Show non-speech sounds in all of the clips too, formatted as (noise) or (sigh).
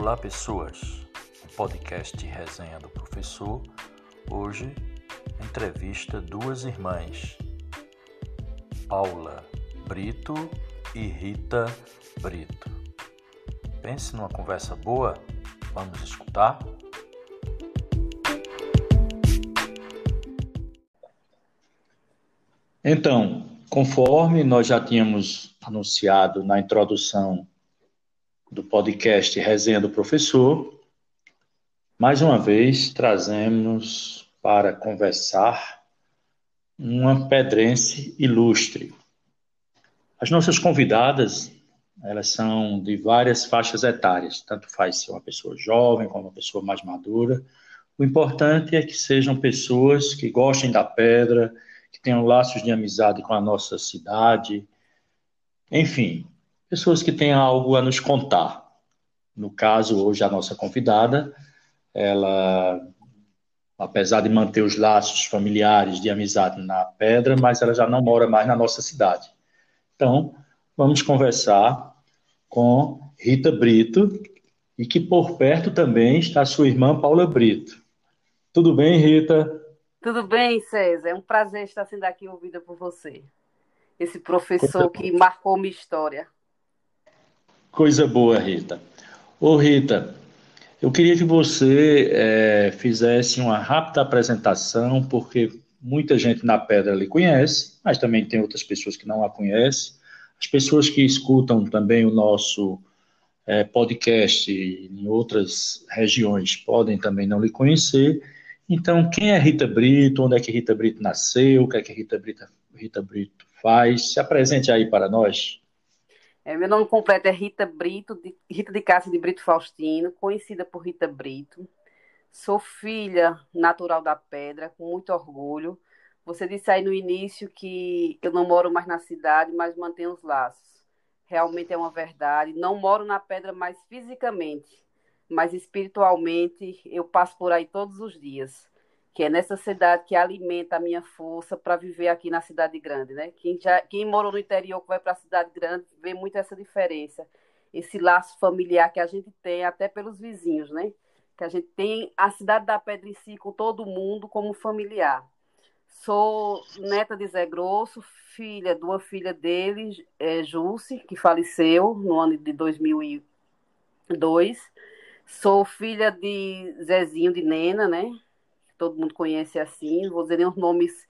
Olá, pessoas. Podcast Resenha do Professor. Hoje, entrevista duas irmãs, Paula Brito e Rita Brito. Pense numa conversa boa? Vamos escutar? Então, conforme nós já tínhamos anunciado na introdução do podcast Resenha do Professor, mais uma vez trazemos para conversar uma pedrense ilustre. As nossas convidadas, elas são de várias faixas etárias, tanto faz ser uma pessoa jovem como uma pessoa mais madura. O importante é que sejam pessoas que gostem da pedra, que tenham laços de amizade com a nossa cidade, enfim, pessoas que tenham algo a nos contar. No caso, hoje, a nossa convidada, ela, apesar de manter os laços familiares de amizade na Pedra, mas ela já não mora mais na nossa cidade. Então, vamos conversar com Rita Brito, e que por perto também está sua irmã Paula Brito. Tudo bem, Rita? Tudo bem, César. É um prazer estar sendo aqui ouvida por você. Esse professor que marcou minha história. Coisa boa, Rita. Ô, Rita, eu queria que você é, fizesse uma rápida apresentação, porque muita gente na Pedra lhe conhece, mas também tem outras pessoas que não a conhecem. As pessoas que escutam também o nosso é, podcast em outras regiões podem também não lhe conhecer. Então, quem é Rita Brito? Onde é que Rita Brito nasceu? O que é que Rita Brito, Rita Brito faz? Se apresente aí para nós. É, meu nome completo é Rita Brito, de, Rita de Cássia de Brito Faustino, conhecida por Rita Brito. Sou filha natural da Pedra, com muito orgulho. Você disse aí no início que eu não moro mais na cidade, mas mantenho os laços. Realmente é uma verdade. Não moro na Pedra mais fisicamente, mas espiritualmente eu passo por aí todos os dias que é nessa cidade que alimenta a minha força para viver aqui na cidade grande, né? Quem já quem mora no interior que vai para a cidade grande vê muito essa diferença, esse laço familiar que a gente tem até pelos vizinhos, né? Que a gente tem a cidade da Pedra em si com todo mundo como familiar. Sou neta de Zé Grosso, filha de uma filha dele, é, que faleceu no ano de 2002. Sou filha de Zezinho de Nena, né? Todo mundo conhece assim, vou dizer nem os nomes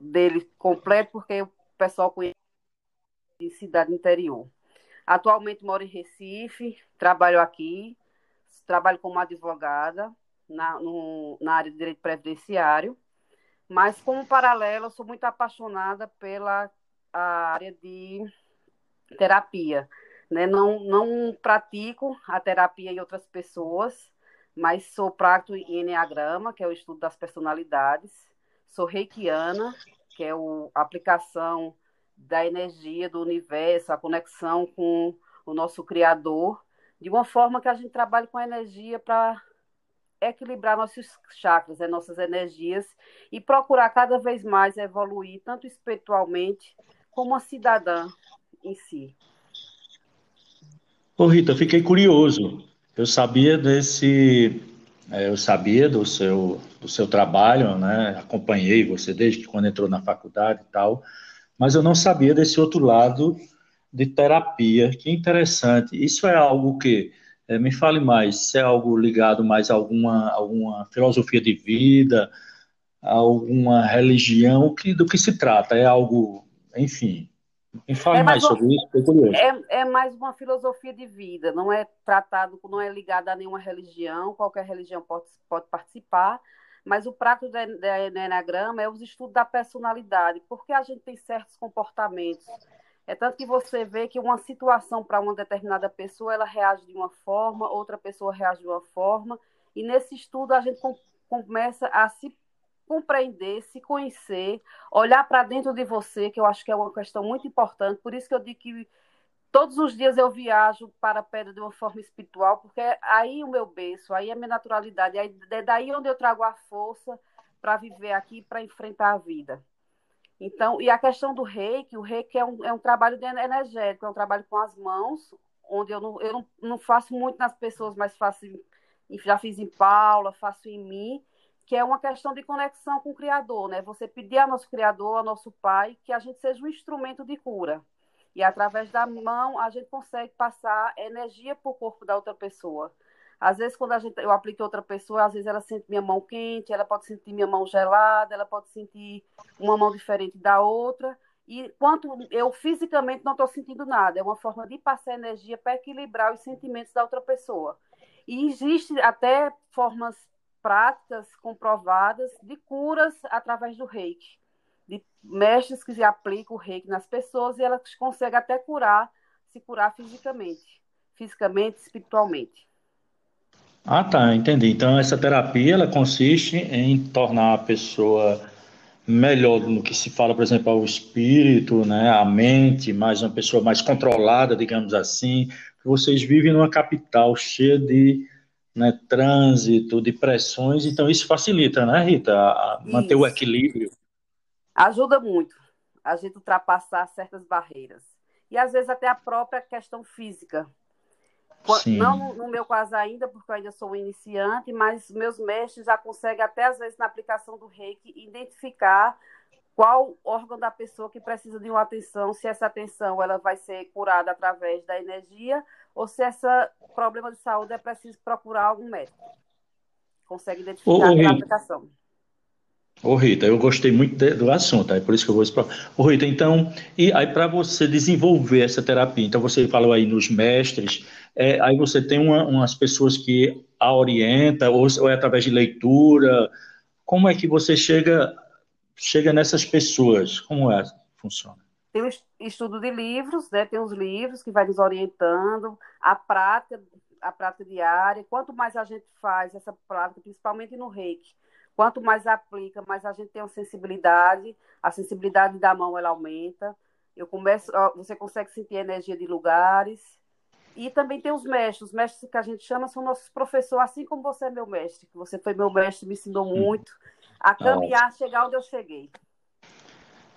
dele completo, porque o pessoal conhece de cidade interior. Atualmente moro em Recife, trabalho aqui, trabalho como advogada na, no, na área de direito previdenciário, mas como paralelo, eu sou muito apaixonada pela área de terapia. Né? Não, não pratico a terapia em outras pessoas, mas sou prático em Enneagrama, que é o estudo das personalidades. Sou reikiana, que é a aplicação da energia do universo, a conexão com o nosso Criador, de uma forma que a gente trabalhe com a energia para equilibrar nossos chakras, né, nossas energias, e procurar cada vez mais evoluir, tanto espiritualmente como a cidadã em si. Ô Rita, fiquei curioso. Eu sabia desse, é, eu sabia do seu, do seu trabalho, né? Acompanhei você desde quando entrou na faculdade e tal, mas eu não sabia desse outro lado de terapia. Que interessante. Isso é algo que é, me fale mais. Se é algo ligado mais a alguma alguma filosofia de vida, alguma religião, que do que se trata? É algo, enfim, me fale é mais, mais sobre isso. É, é, mais uma filosofia de vida, não é tratado, não é ligado a nenhuma religião, qualquer religião pode, pode participar, mas o prato do Enneagrama é os estudos da personalidade, porque a gente tem certos comportamentos. É tanto que você vê que uma situação para uma determinada pessoa, ela reage de uma forma, outra pessoa reage de uma forma, e nesse estudo a gente com, começa a se compreender, se conhecer, olhar para dentro de você, que eu acho que é uma questão muito importante. Por isso que eu digo que todos os dias eu viajo para a pedra de uma forma espiritual, porque aí o meu berço, aí é a minha naturalidade, é daí onde eu trago a força para viver aqui, para enfrentar a vida. Então, e a questão do reiki, o reiki é um, é um trabalho energético, é um trabalho com as mãos, onde eu não, eu não, não faço muito nas pessoas, mas faço, já fiz em Paula, faço em mim, que é uma questão de conexão com o Criador, né? Você pedir ao nosso Criador, ao nosso Pai, que a gente seja um instrumento de cura. E através da mão a gente consegue passar energia para o corpo da outra pessoa. Às vezes, quando a gente, eu aplico outra pessoa, às vezes ela sente minha mão quente, ela pode sentir minha mão gelada, ela pode sentir uma mão diferente da outra. E quanto eu fisicamente não estou sentindo nada, é uma forma de passar energia para equilibrar os sentimentos da outra pessoa. E existe até formas práticas comprovadas de curas através do reiki, de mestres que aplicam o reiki nas pessoas e elas conseguem até curar, se curar fisicamente, fisicamente, espiritualmente. Ah, tá, entendi. Então essa terapia ela consiste em tornar a pessoa melhor no que se fala, por exemplo, ao espírito, né, a mente, mais uma pessoa mais controlada, digamos assim. Vocês vivem numa capital cheia de né, trânsito, de pressões, então isso facilita, né, Rita, a manter isso. o equilíbrio. Ajuda muito a gente ultrapassar certas barreiras. E às vezes até a própria questão física. Sim. Não no meu caso ainda, porque eu ainda sou iniciante, mas meus mestres já conseguem, até às vezes na aplicação do reiki, identificar qual órgão da pessoa que precisa de uma atenção, se essa atenção ela vai ser curada através da energia ou se esse problema de saúde é preciso procurar algum médico. Consegue identificar ô, pela aplicação. Ô Rita, eu gostei muito do assunto, é por isso que eu vou explicar. Ô Rita, então, e aí para você desenvolver essa terapia, então você falou aí nos mestres, é, aí você tem uma, umas pessoas que a orientam, ou, ou é através de leitura, como é que você chega, chega nessas pessoas? Como é funciona? Tem o estudo de livros, né? Tem os livros que vai nos orientando, a prática, a prática diária. Quanto mais a gente faz essa prática, principalmente no reiki, quanto mais aplica, mais a gente tem uma sensibilidade. A sensibilidade da mão ela aumenta. Eu começo, você consegue sentir a energia de lugares. E também tem os mestres. Os mestres que a gente chama são nossos professores, assim como você é meu mestre. Você foi meu mestre, me ensinou hum. muito a caminhar, chegar onde eu cheguei.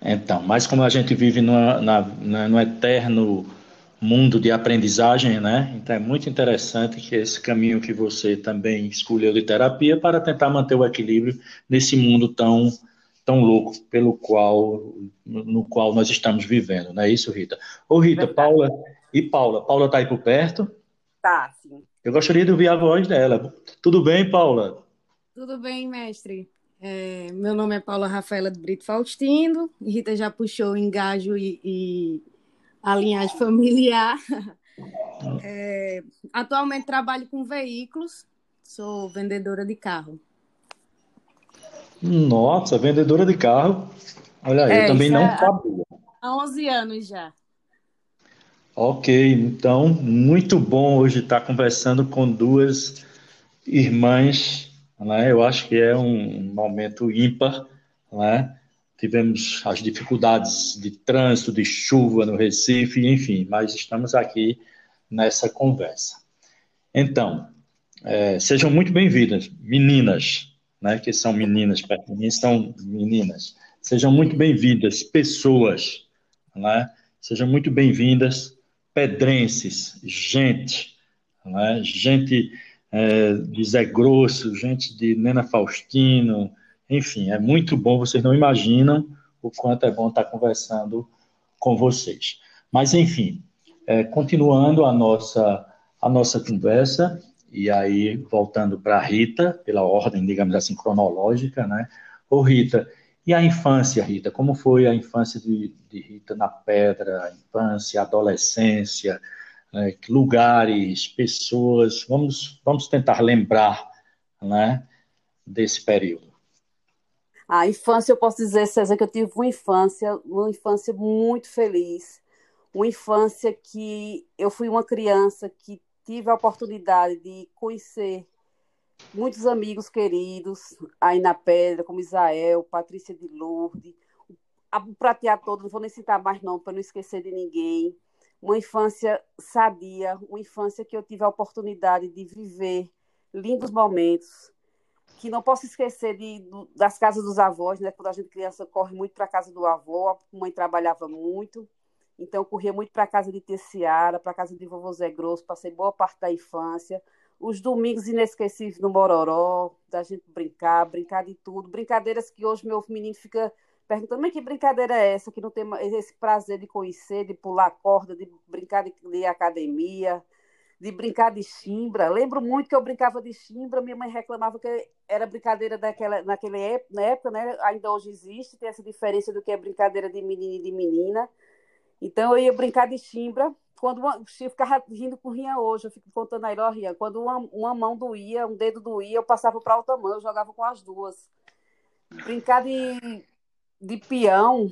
Então, mas como a gente vive numa, na, na, no eterno mundo de aprendizagem, né? Então é muito interessante que esse caminho que você também escolheu de terapia para tentar manter o equilíbrio nesse mundo tão tão louco pelo qual no qual nós estamos vivendo, não é isso, Rita? Ô Rita, Verdade. Paula e Paula, Paula está aí por perto? Tá, sim. Eu gostaria de ouvir a voz dela. Tudo bem, Paula? Tudo bem, mestre. É, meu nome é Paula Rafaela de Brito Faustino. Rita já puxou o engajo e, e a linhagem familiar. (laughs) É, atualmente trabalho com veículos, sou vendedora de carro. Nossa, vendedora de carro. Olha aí, é, eu também não é sabia. Há 11 anos já. Ok, então, muito bom hoje estar conversando com duas irmãs né? Eu acho que é um momento ímpar, né? Tivemos as dificuldades de trânsito, de chuva no Recife, enfim, mas estamos aqui nessa conversa. Então, é, sejam muito bem-vindas, meninas, né, que são meninas, para mim são meninas. Sejam muito bem-vindas, pessoas, né? Sejam muito bem-vindas, pedrenses, gente, né? gente é, de Zé Grosso, gente de Nena Faustino, enfim, é muito bom, vocês não imaginam o quanto é bom estar conversando com vocês. Mas, enfim, é, continuando a nossa, a nossa conversa, e aí voltando para Rita, pela ordem, digamos assim, cronológica, né? Ô Rita, e a infância, Rita? Como foi a infância de, de Rita na Pedra, a infância, a adolescência, né, lugares, pessoas. Vamos, vamos tentar lembrar né, desse período. A infância, eu posso dizer, César, que eu tive uma infância, uma infância muito feliz. Uma infância que eu fui uma criança que tive a oportunidade de conhecer muitos amigos queridos aí na Pedra, como Israel, Patrícia de Lourdes, o pratear todo, não vou nem citar mais não, para não esquecer de ninguém uma infância sadia, uma infância que eu tive a oportunidade de viver lindos momentos, que não posso esquecer de, das casas dos avós, né? Quando a gente criança corre muito para a casa do avô, a mãe trabalhava muito, Então, corria muito para a casa de Teciara, para a casa de vovô Zé Grosso, passei boa parte da infância. Os domingos inesquecíveis no Mororó, da gente brincar, brincar de tudo. Brincadeiras que hoje meu menino fica perguntando, mas que brincadeira é essa, que não tem esse prazer de conhecer, de pular corda, de brincar de, de academia, de brincar de chimbra. Lembro muito que eu brincava de chimbra, minha mãe reclamava que era brincadeira daquela, naquela época, né? ainda hoje existe, tem essa diferença do que é brincadeira de menino e de menina. Então eu ia brincar de chimbra. Quando uma, eu ficava rindo com rinha hoje, eu fico contando a ria. Quando uma, uma mão doía, um dedo doía, eu passava para outra mão, eu jogava com as duas. Brincar de, de peão.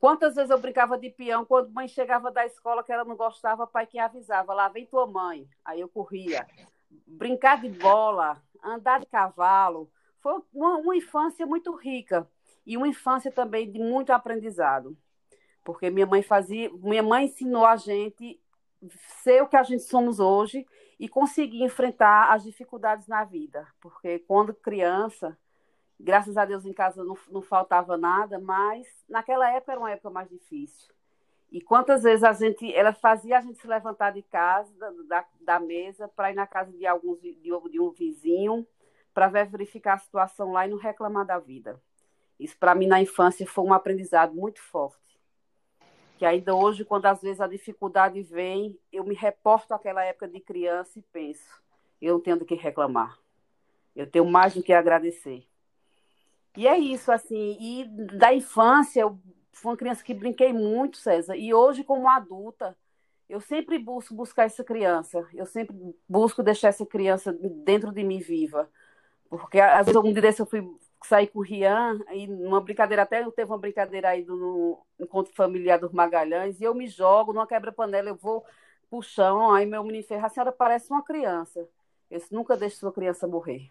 Quantas vezes eu brincava de peão quando mãe chegava da escola que ela não gostava, pai que avisava, lá vem tua mãe. Aí eu corria. Brincar de bola, andar de cavalo. Foi uma, uma infância muito rica e uma infância também de muito aprendizado porque minha mãe fazia, minha mãe ensinou a gente ser o que a gente somos hoje e conseguir enfrentar as dificuldades na vida, porque quando criança, graças a Deus em casa não, não faltava nada, mas naquela época era uma época mais difícil. E quantas vezes a gente, ela fazia a gente se levantar de casa, da, da mesa, para ir na casa de alguns de, de um vizinho, para verificar a situação lá e não reclamar da vida. Isso para mim na infância foi um aprendizado muito forte que ainda hoje, quando às vezes a dificuldade vem, eu me reporto àquela época de criança e penso, eu não tenho do que reclamar. Eu tenho mais do que agradecer. E é isso, assim, e da infância, eu fui uma criança que brinquei muito, César, e hoje, como adulta, eu sempre busco buscar essa criança, eu sempre busco deixar essa criança dentro de mim viva. Porque às vezes, algum dia desse eu fui saí com o Rian, e numa brincadeira, até teve uma brincadeira aí no encontro familiar dos Magalhães, e eu me jogo numa quebra-panela, eu vou pro chão, aí meu menino fez, a senhora parece uma criança. Eu disse, nunca deixe sua criança morrer.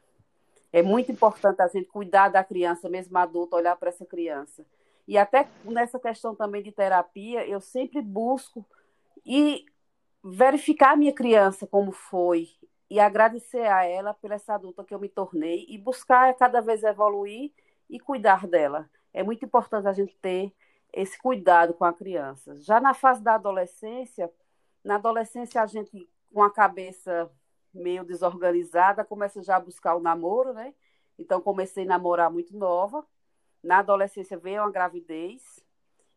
É muito importante a gente cuidar da criança, mesmo adulto, olhar para essa criança. E até nessa questão também de terapia, eu sempre busco e verificar a minha criança como foi e agradecer a ela pela essa adulta que eu me tornei e buscar cada vez evoluir e cuidar dela. É muito importante a gente ter esse cuidado com a criança. Já na fase da adolescência, na adolescência a gente com a cabeça meio desorganizada começa já a buscar o namoro, né? Então comecei a namorar muito nova. Na adolescência veio a gravidez.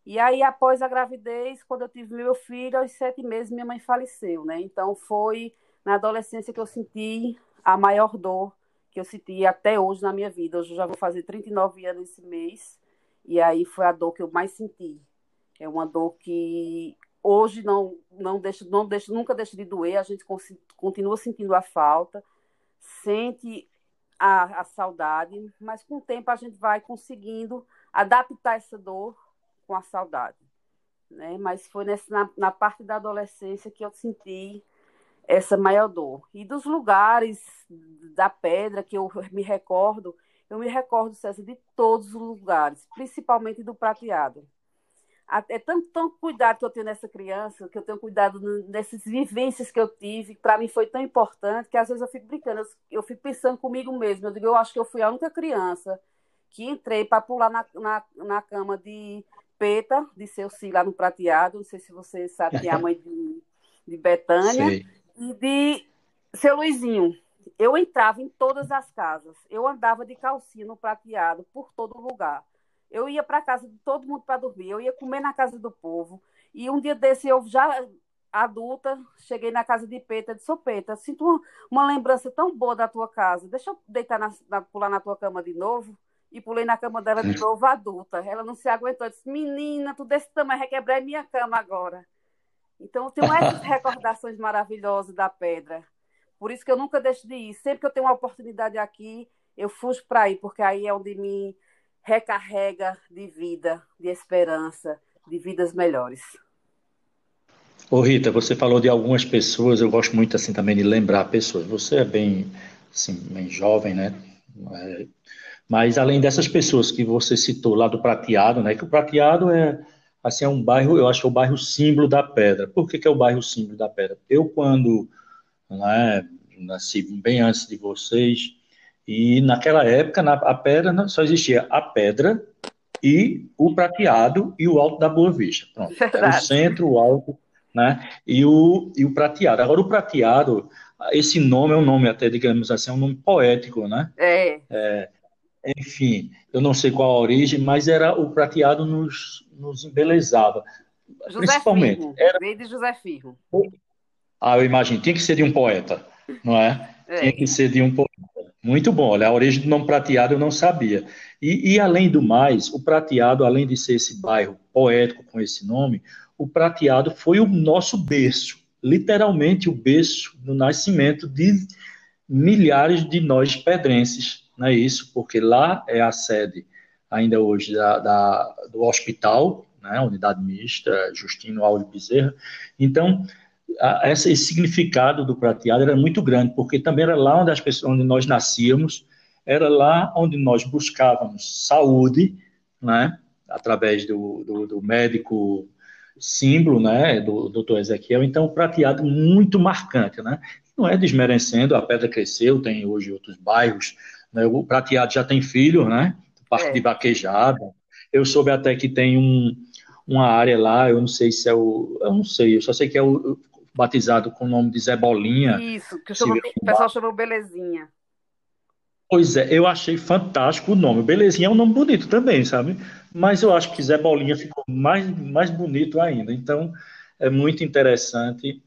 E aí, após a gravidez, quando eu tive meu filho, aos sete meses, minha mãe faleceu, né? Então foi na adolescência que eu senti a maior dor que eu senti até hoje na minha vida. Hoje eu já vou fazer 39 anos esse mês, e aí foi a dor que eu mais senti. É uma dor que hoje não não deixa, não deixa, nunca deixa de doer, a gente continua sentindo a falta, sente a, a saudade, mas com o tempo a gente vai conseguindo adaptar essa dor com a saudade. Né? Mas foi nessa, na, na parte da adolescência que eu senti essa maior dor. E dos lugares da pedra que eu me recordo, eu me recordo, César, de todos os lugares, principalmente do prateado. É tanto, tanto cuidado que eu tenho nessa criança, que eu tenho cuidado nessas vivências que eu tive, para mim foi tão importante que às vezes eu fico brincando, eu, eu fico pensando comigo mesmo. Eu digo, eu acho que eu fui a única criança que entrei para pular na, na, na, cama de Peta, de seu lá no prateado. Não sei se você sabe que é a mãe de, de Betânia. Sei e de seu Luizinho. Eu entrava em todas as casas. Eu andava de calcinha no prateado por todo lugar. Eu ia para casa de todo mundo para dormir. Eu ia comer na casa do povo. E um dia desse, eu já adulta, cheguei na casa de Peta, de Sopeta, sinto uma, uma, lembrança tão boa da tua casa. Deixa eu deitar na, na, pular na tua cama de novo. E pulei na cama dela de novo, adulta. Ela não se aguentou. Disse, menina, tu desse tamanho, requebrar minha cama agora. Então, eu tenho essas (laughs) recordações maravilhosas da pedra. Por isso que eu nunca deixo de ir. Sempre que eu tenho uma oportunidade aqui, eu fujo para ir, porque aí é onde me recarrega de vida, de esperança, de vidas melhores. Ô Rita, você falou de algumas pessoas, eu gosto muito assim também de lembrar pessoas. Você é bem, assim, bem jovem, né? É, mas além dessas pessoas que você citou lá do Prateado, né? Que o Prateado é assim, é um bairro, eu acho que é o bairro símbolo da Pedra. Por que, que é o bairro símbolo da Pedra? Eu, quando né, nasci bem antes de vocês, e naquela época, na, a pedra, só existia a pedra e o prateado e o alto da Boa Vista. Pronto. (laughs) Era o centro, o alto, né? E o, e o prateado. Agora, o prateado, esse nome é um nome até, digamos assim, é um nome poético, né? É. é enfim, eu não sei qual a origem, mas era o prateado nos, nos embelezava. José Principalmente. Firmo. Era... Veio de José Firmo. Ah, eu imagino, tinha que ser de um poeta, não é? é. Tinha que ser de um poeta. Muito bom, olha, a origem do nome prateado eu não sabia. E, e, além do mais, o prateado, além de ser esse bairro poético com esse nome, o prateado foi o nosso berço, literalmente o berço do nascimento de milhares de nós pedrenses, não é isso? Porque lá é a sede, ainda hoje, da, da do hospital, né, unidade mista, Justino Alves Bezerra. Então, a, esse significado do prateado era muito grande, porque também era lá onde, as pessoas, onde nós nascíamos, era lá onde nós buscávamos saúde, né, através do, do, do médico símbolo, né, do doutor Ezequiel. Então, o prateado muito marcante, né? Não é desmerecendo, a pedra cresceu, tem hoje outros bairros, né, o prateado já tem filho, né? Parte é. de vaquejada. Eu soube até que tem um, uma área lá, eu não sei se é o. Eu não sei, eu só sei que é o batizado com o nome de Zé Bolinha. Isso, que chama, o pessoal chamou Belezinha. Pois é, eu achei fantástico o nome. Belezinha é um nome bonito também, sabe? Mas eu acho que Zé Bolinha ficou mais, mais bonito ainda. Então, é muito interessante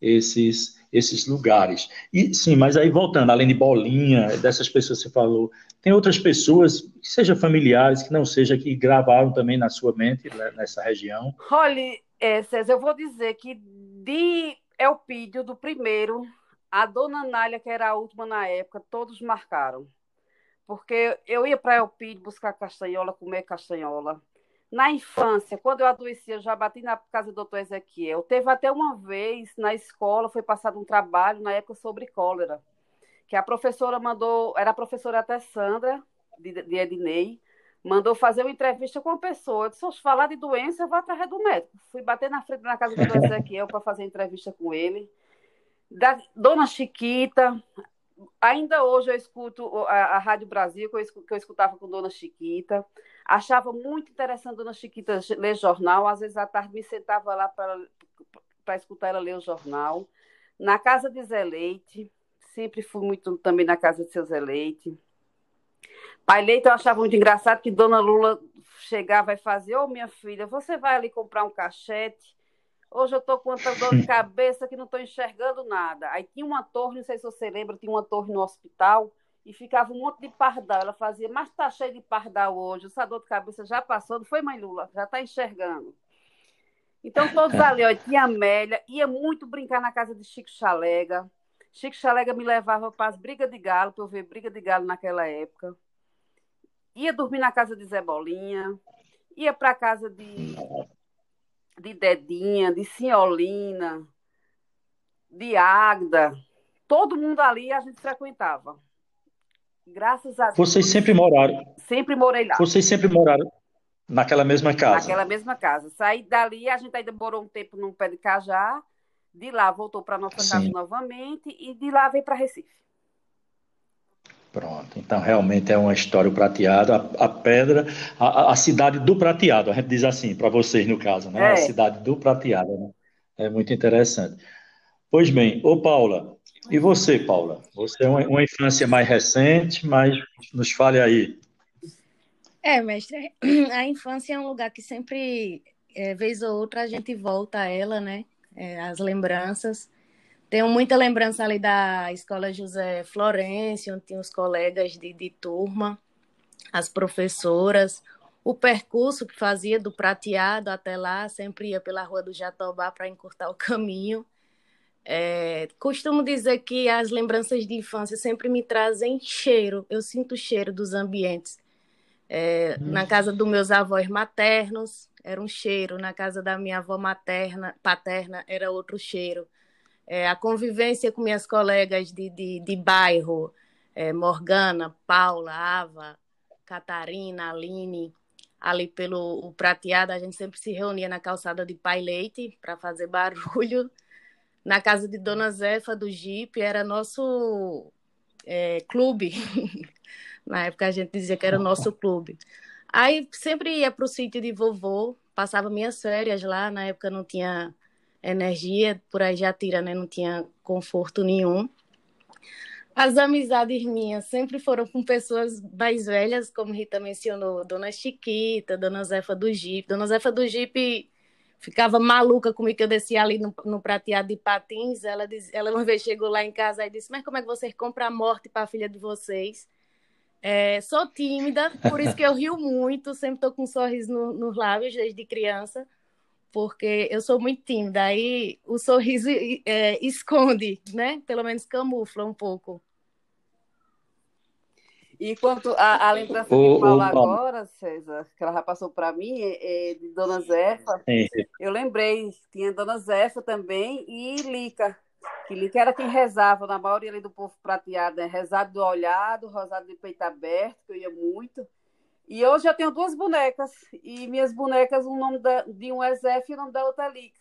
esses esses lugares. E sim, mas aí voltando, além de Bolinha, dessas pessoas que você falou, tem outras pessoas, que sejam familiares, que não seja, que gravaram também na sua mente né, nessa região? Olha, é, César, eu vou dizer que de Elpídio, do primeiro, a dona Nália, que era a última na época, todos marcaram. Porque eu ia para Elpídio buscar castanhola, comer castanhola. Na infância, quando eu adoecia, eu já bati na casa do doutor Ezequiel. Teve até uma vez na escola, foi passado um trabalho na época sobre cólera, que a professora mandou, era a professora até Sandra, de, de Ednei, mandou fazer uma entrevista com uma pessoa. Eu disse, se falar de doença, eu vou atrás do médico. Fui bater na frente da casa do doutor (laughs) Ezequiel para fazer entrevista com ele. Da Dona Chiquita, ainda hoje eu escuto a, a Rádio Brasil, que eu, que eu escutava com Dona Chiquita. Achava muito interessante Dona Chiquita ler jornal. Às vezes à tarde me sentava lá para escutar ela ler o jornal. Na casa de Zé Leite, sempre fui muito também na casa de seu Zé Leite. Pai Leite eu achava muito engraçado que Dona Lula chegava e fazia, ô oh, minha filha, você vai ali comprar um cachete? Hoje eu estou com tanta dor de (laughs) cabeça que não estou enxergando nada. Aí tinha uma torre, não sei se você lembra, tinha uma torre no hospital e ficava um monte de pardal. Ela fazia, mas tá cheio de pardal hoje, essa dor de cabeça já passou, não foi, mãe Lula? Já tá enxergando. Então, todos ali, ó, tinha Amélia, ia muito brincar na casa de Chico Chalega. Chico Chalega me levava para as brigas de galo, para eu ver briga de galo naquela época. Ia dormir na casa de Zé Bolinha, ia para a casa de, de Dedinha, de Senholina, de Agda. Todo mundo ali a gente frequentava. Graças a Deus. Vocês sempre moraram? Sempre morei lá. Vocês sempre moraram naquela mesma casa? Naquela mesma casa. Saí dali, a gente ainda morou um tempo num pé de cajá. De lá voltou para nossa Sim. casa novamente e de lá veio para Recife. Pronto, então realmente é uma história prateada, a, a pedra, a, a, cidade do prateado, a gente diz assim, para vocês no caso, né? É. A cidade do prateado, né? É muito interessante. Pois bem, ô Paula, e você, Paula? Você é uma, uma infância mais recente, mas nos fale aí. É, mestre, a infância é um lugar que sempre, é, vez ou outra, a gente volta a ela, né? É, as lembranças. Tenho muita lembrança ali da escola José Florencio, onde tinha os colegas de, de turma, as professoras, o percurso que fazia do prateado até lá, sempre ia pela rua do Jatobá para encurtar o caminho. É, costumo dizer que as lembranças de infância sempre me trazem cheiro. Eu sinto o cheiro dos ambientes. É, hum. Na casa dos meus avós maternos era um cheiro, na casa da minha avó materna, paterna era outro cheiro. É, a convivência com minhas colegas de, de, de bairro, é, Morgana, Paula, Ava, Catarina, Aline, ali pelo o prateado, a gente sempre se reunia na calçada de Pai Leite para fazer barulho na casa de Dona Zefa do Jeep, era nosso é, clube. (laughs) na época a gente dizia que era o nosso clube. Aí sempre ia para o sítio de vovô, passava minhas férias lá, na época não tinha energia, por aí já tira, né? Não tinha conforto nenhum. As amizades minhas sempre foram com pessoas mais velhas, como Rita mencionou, Dona Chiquita, Dona Zefa do Jeep. Dona Zefa do Jeep ficava maluca comigo que eu descia ali no, no prateado de patins. Ela, diz, ela uma vez chegou lá em casa e disse: Mas como é que vocês compram a morte para a filha de vocês? É, sou tímida, por isso que eu rio muito, sempre estou com um sorriso no, nos lábios desde criança, porque eu sou muito tímida. Aí o sorriso é, esconde, né? Pelo menos camufla um pouco. E quanto a, a lembrança o, de Paula agora, César, que ela já passou para mim, é, é, de Dona Zefa, é. eu lembrei, tinha Dona Zefa também e Lica, que Lica era quem rezava, na maioria ali do povo prateado, né? rezado do olhado, rosado de peito aberto, que eu ia muito. E hoje eu tenho duas bonecas, e minhas bonecas, o nome da, de um é Zef e o nome da outra é Lica.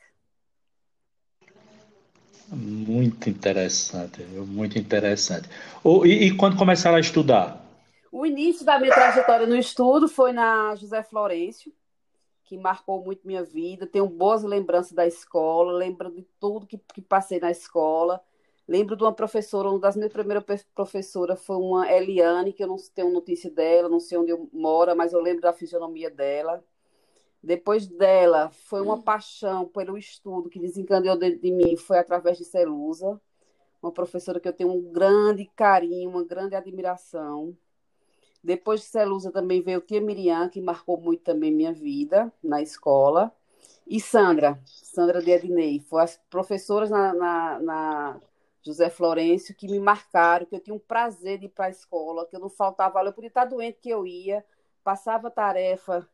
Muito interessante, muito interessante. Oh, e, e quando começaram a estudar? O início da minha trajetória no estudo foi na José Florencio, que marcou muito minha vida. Tenho boas lembranças da escola, lembro de tudo que, que passei na escola. Lembro de uma professora, uma das minhas primeiras professoras foi uma Eliane, que eu não tenho notícia dela, não sei onde mora, mas eu lembro da fisionomia dela. Depois dela, foi uma paixão pelo estudo que desencadeou dentro de mim, foi através de Celusa, uma professora que eu tenho um grande carinho, uma grande admiração. Depois de Celusa também veio Tia Miriam, que marcou muito também minha vida na escola. E Sandra, Sandra de Ednei. Foram as professoras na, na, na, José Florencio que me marcaram, que eu tinha um prazer de ir para a escola, que eu não faltava aula. Eu podia estar doente que eu ia, passava tarefa,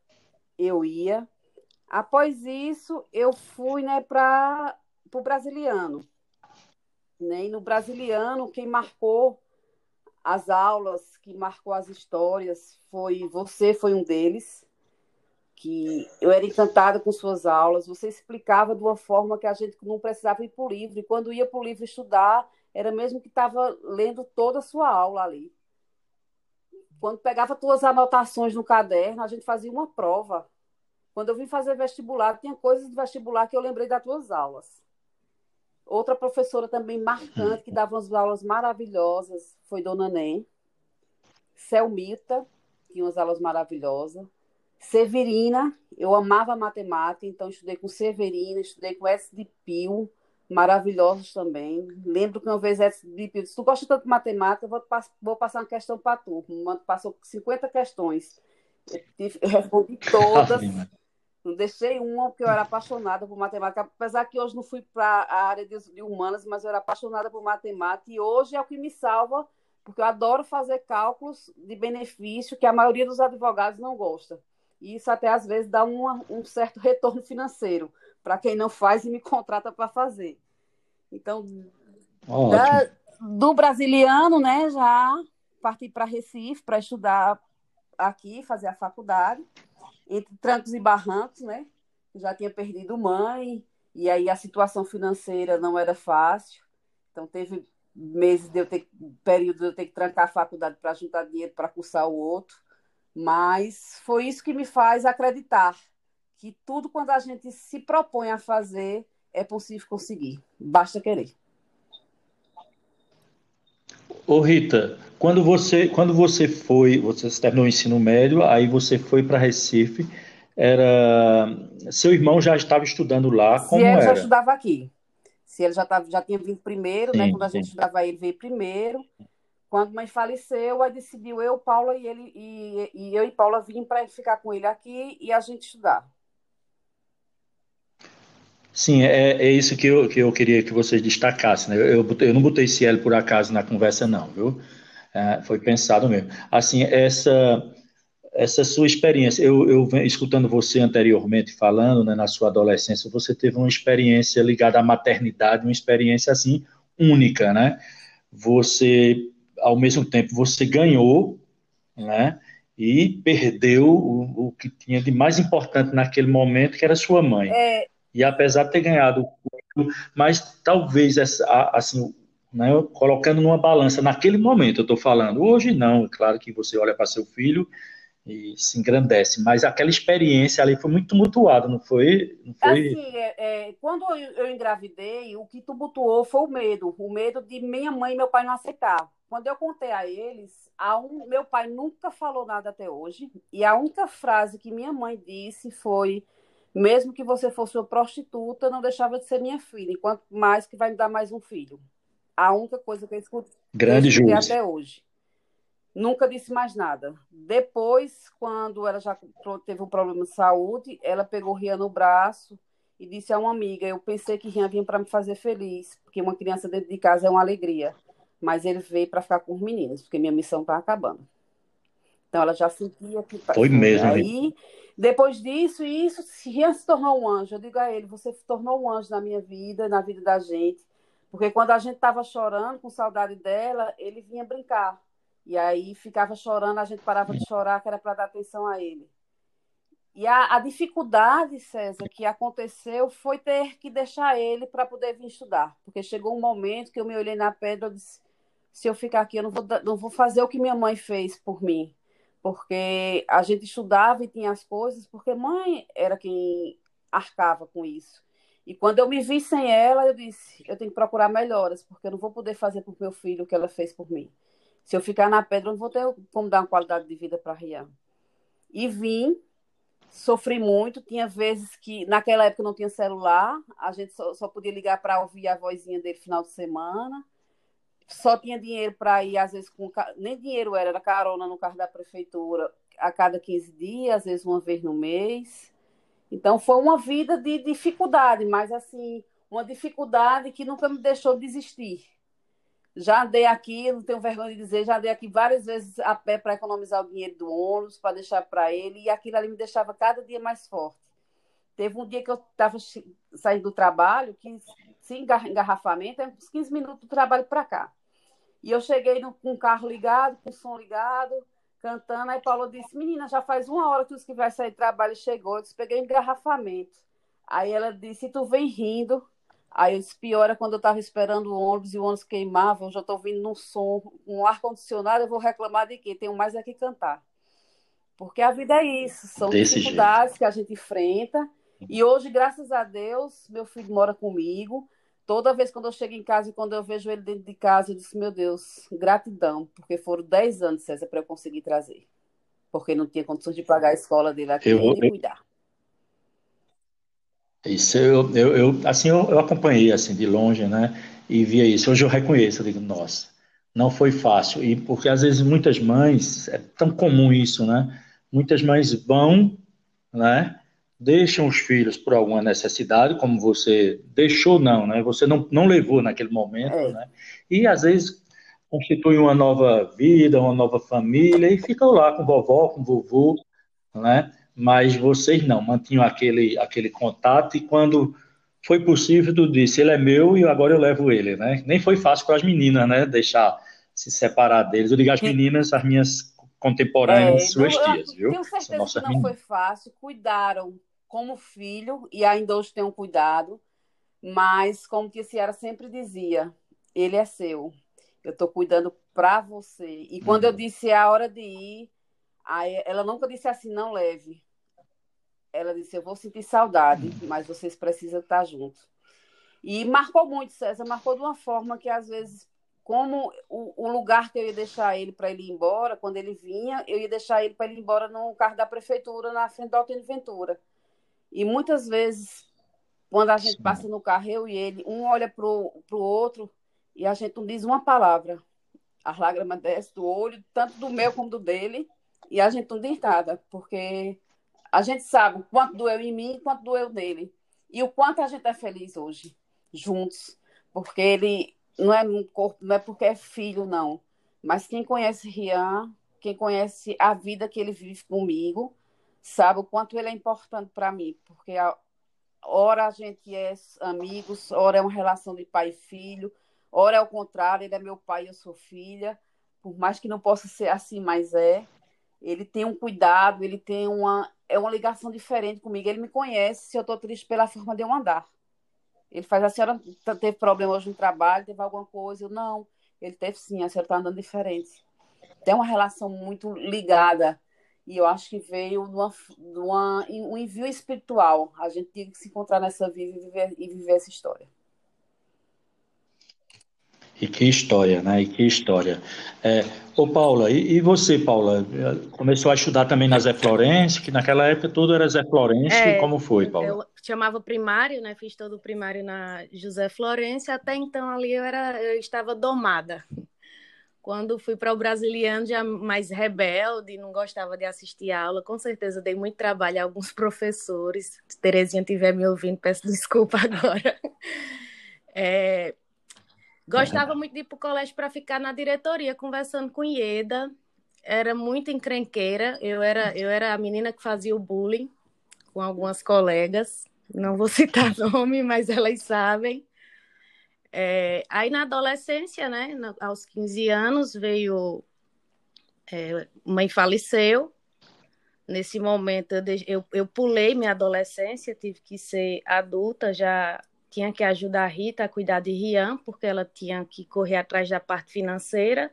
eu ia. Após isso, eu fui né, para o brasiliano. Né? E no brasiliano, quem marcou as aulas, que marcou as histórias, foi você, foi um deles, que eu era encantada com suas aulas, você explicava de uma forma que a gente não precisava ir para o livro, e quando ia para o livro estudar, era mesmo que estava lendo toda a sua aula ali. Quando pegava suas anotações no caderno, a gente fazia uma prova. Quando eu vim fazer vestibular, tinha coisas de vestibular que eu lembrei das tuas aulas. Outra professora também marcante, que dava umas aulas maravilhosas, foi Dona Ném. Selmita, tinha umas aulas maravilosas. Severina, eu amava matemática, então estudei com Severina, estudei com S. de Pio, maravilhosos também. Lembro que uma vez S. de Pio disse, tu gosta tanto de matemática, vou, vou passar uma questão para tu. Passou 50 questões. Eu respondi (laughs) todas. Não deixei uma, porque eu era apaixonada por matemática. Apesar que hoje não fui para a área de, de, humanas, mas eu era apaixonada por matemática. E hoje é o que me salva, porque eu adoro fazer cálculos de benefício que a maioria dos advogados não gosta. E isso até às vezes dá uma, um certo retorno financeiro para quem não faz e me contrata para fazer. Então, da, do brasiliano, né, já parti para Recife para estudar aqui, fazer a faculdade entre trancos e barrancos, né? Já tinha perdido mãe, e aí a situação financeira não era fácil. Então teve meses de eu ter período de eu ter que trancar a faculdade para juntar dinheiro para cursar o outro, mas foi isso que me faz acreditar que tudo quando a gente se propõe a fazer é possível conseguir, basta querer. Ô Rita, quando você, quando você foi, você terminou o ensino médio, aí você foi para Recife, era seu irmão já estava estudando lá, como Se ele era? já estudava aqui. Se ele já, tava, já tinha vindo primeiro, né, sim, né? Quando a gente estudava ele veio primeiro. Quando mãe faleceu, aí decidiu eu, Paula e ele e, e eu e Paula vim para ficar com ele aqui e a gente estudar. Sim, é, é isso que eu, que eu queria que vocês destacassem. Né? Eu, eu não botei Cielo por acaso na conversa, não, viu? É, foi pensado mesmo. Assim, essa essa sua experiência, eu, eu escutando você anteriormente falando, né, na sua adolescência, você teve uma experiência ligada à maternidade, uma experiência assim única, né? Você, ao mesmo tempo, você ganhou, né? E perdeu o, o que tinha de mais importante naquele momento, que era sua mãe. É, e apesar de ter ganhado mas talvez assim, né, colocando numa balança naquele momento, eu estou falando, hoje não, é claro que você olha para seu filho e se engrandece. Mas aquela experiência ali foi muito tumultuada, não foi? Não foi... Assim, é, é, quando eu, eu, engravidei, o que tumultuou foi o medo, o medo de minha mãe e meu pai não aceitar. Quando eu contei a eles, a um, meu pai nunca falou nada até hoje, e a única frase que minha mãe disse foi: mesmo que você fosse uma prostituta, não deixava de ser minha filha, enquanto mais que vai me dar mais um filho. A única coisa que eu escutei, Grande eu escutei até hoje. Nunca disse mais nada. Depois, quando ela já teve um problema de saúde, ela pegou Rian no braço e disse a uma amiga: Eu pensei que Rian vinha para me fazer feliz, porque uma criança dentro de casa é uma alegria. Mas ele veio para ficar com os meninos, porque minha missão está acabando. Então ela já sentia que. Foi mesmo. Aí, depois disso, isso, Rian se tornou um anjo. Eu digo a ele: Você se tornou um anjo na minha vida, na vida da gente. Porque quando a gente estava chorando, com saudade dela, ele vinha brincar. E aí ficava chorando, a gente parava de chorar, que era para dar atenção a ele. E a, a, dificuldade, César, que aconteceu foi ter que deixar ele para poder vir estudar. Porque chegou um momento que eu me olhei na pedra e disse: se eu ficar aqui, eu não vou, não vou fazer o que minha mãe fez por mim. Porque a gente estudava e tinha as coisas, porque mãe era quem arcava com isso. E quando eu me vi sem ela, eu disse: eu tenho que procurar melhoras, porque eu não vou poder fazer por meu filho o que ela fez por mim. Se eu ficar na pedra, eu não vou ter como dar uma qualidade de vida para Rian. E vim, sofri muito. Tinha vezes que, naquela época, não tinha celular, a gente só, só podia ligar para ouvir a vozinha dele final de semana. Só tinha dinheiro para ir, às vezes, com. Nem dinheiro era, era carona no carro da prefeitura a cada 15 dias, às vezes uma vez no mês. Então, foi uma vida de dificuldade, mas, assim, uma dificuldade que nunca me deixou desistir. Já andei aqui, não tenho vergonha de dizer, já andei aqui várias vezes a pé para economizar o dinheiro do ônibus, para deixar para ele, e aquilo ali me deixava cada dia mais forte. Teve um dia que eu estava saindo do trabalho, que sem engarrafamento, é uns 15 minutos do trabalho para cá. E eu cheguei no, com o carro ligado, com o som ligado, cantando. Aí Paulo disse: Menina, já faz uma hora que os que vai sair do trabalho chegou. Eu disse: Peguei engarrafamento. Aí ela disse: Tu vem rindo. Aí eu disse, piora quando eu estava esperando o ônibus e o ônibus queimava, eu já estou ouvindo no som, um ar-condicionado, eu vou reclamar de quê? Tenho mais é que cantar. Porque a vida é isso, são Desse dificuldades jeito. que a gente enfrenta. E hoje, graças a Deus, meu filho mora comigo. Toda vez quando eu chego em casa e quando eu vejo ele dentro de casa, eu disse, meu Deus, gratidão, porque foram 10 anos, César, para eu conseguir trazer. Porque não tinha condições de pagar a escola dele aqui eu, e de cuidar. Isso eu, eu, eu assim eu, eu, acompanhei assim de longe, né? E via isso. Hoje eu reconheço, eu digo, nossa, não foi fácil. E porque às vezes muitas mães, é tão comum isso, né? Muitas mães vão, né? Deixam os filhos por alguma necessidade, como você deixou, não, né? Você não, não levou naquele momento, é. né? E às vezes constituem uma nova vida, uma nova família e ficam lá com vovó, com vovô, né? Mas vocês não, mantinham aquele, aquele contato e quando foi possível, tu disse, ele é meu e agora eu levo ele, né? Nem foi fácil para as meninas, né? Deixar se separar deles. Eu digo as meninas, as minhas contemporâneas, é, suas tias, viu? Tenho certeza que não meninas. foi fácil. Cuidaram como filho e ainda hoje tenham cuidado, mas como que a Ciara sempre dizia, ele é seu. Eu estou cuidando para você. E quando uhum. eu disse é a hora de ir, Aí ela nunca disse assim, não leve. Ela disse, eu vou sentir saudade, mas vocês precisam estar juntos. E marcou muito, César, marcou de uma forma que às vezes, como o, o lugar que eu ia deixar ele para ele ir embora, quando ele vinha, eu ia deixar ele para ele ir embora no carro da prefeitura, na frente da Altino Ventura. E muitas vezes, quando a gente passa no carro, eu e ele, um olha para o outro e a gente não diz uma palavra. As lágrimas descem do olho, tanto do meu como do dele e a gente não diz nada, porque a gente sabe o quanto doeu em mim e quanto doeu nele. E o quanto a gente é feliz hoje, juntos. Porque ele não é um corpo, não é porque é filho, não. Mas quem conhece Rian, quem conhece a vida que ele vive comigo, sabe o quanto ele é importante para mim. Porque a, ora a gente é amigos, ora é uma relação de pai e filho, ora é o contrário, ele é meu pai e eu sou filha. Por mais que não possa ser assim, mas é ele tem um cuidado, ele tem uma é uma ligação diferente comigo. Ele me conhece se eu estou triste pela forma de eu andar. Ele faz a senhora teve problema hoje no trabalho, teve alguma coisa? Eu não. Ele teve sim, a senhora está andando diferente. Tem uma relação muito ligada. E eu acho que veio de, uma, de uma, um envio espiritual. A gente tinha que se encontrar nessa vida e viver, e viver essa história. E que história, né? E que história. É, ô, Paula, e, e, você, Paula? Começou a estudar também na Zé Florencio, que naquela época tudo era Zé Florencio. É, como foi, Paula? Eu chamava primário, né? Fiz todo o primário na José Florencio. Até então ali eu, era, eu estava domada. Quando fui para o Brasiliano, já mais rebelde, não gostava de assistir aula. Com certeza dei muito trabalho a alguns professores. Se Terezinha estiver me ouvindo, peço (laughs) desculpa agora. É, Gostava muito de ir para o colégio para ficar na diretoria conversando com Ieda. Era muito encrenqueira. Eu era, eu era a menina que fazia o bullying com algumas colegas. Não vou (laughs) citar nome, mas elas sabem. É, aí na adolescência, né, aos 15 anos, veio. É, mãe faleceu. Nesse momento, eu, eu, eu pulei minha adolescência, tive que ser adulta já tinha que ajudar a Rita a cuidar de Rian, porque ela tinha que correr atrás da parte financeira.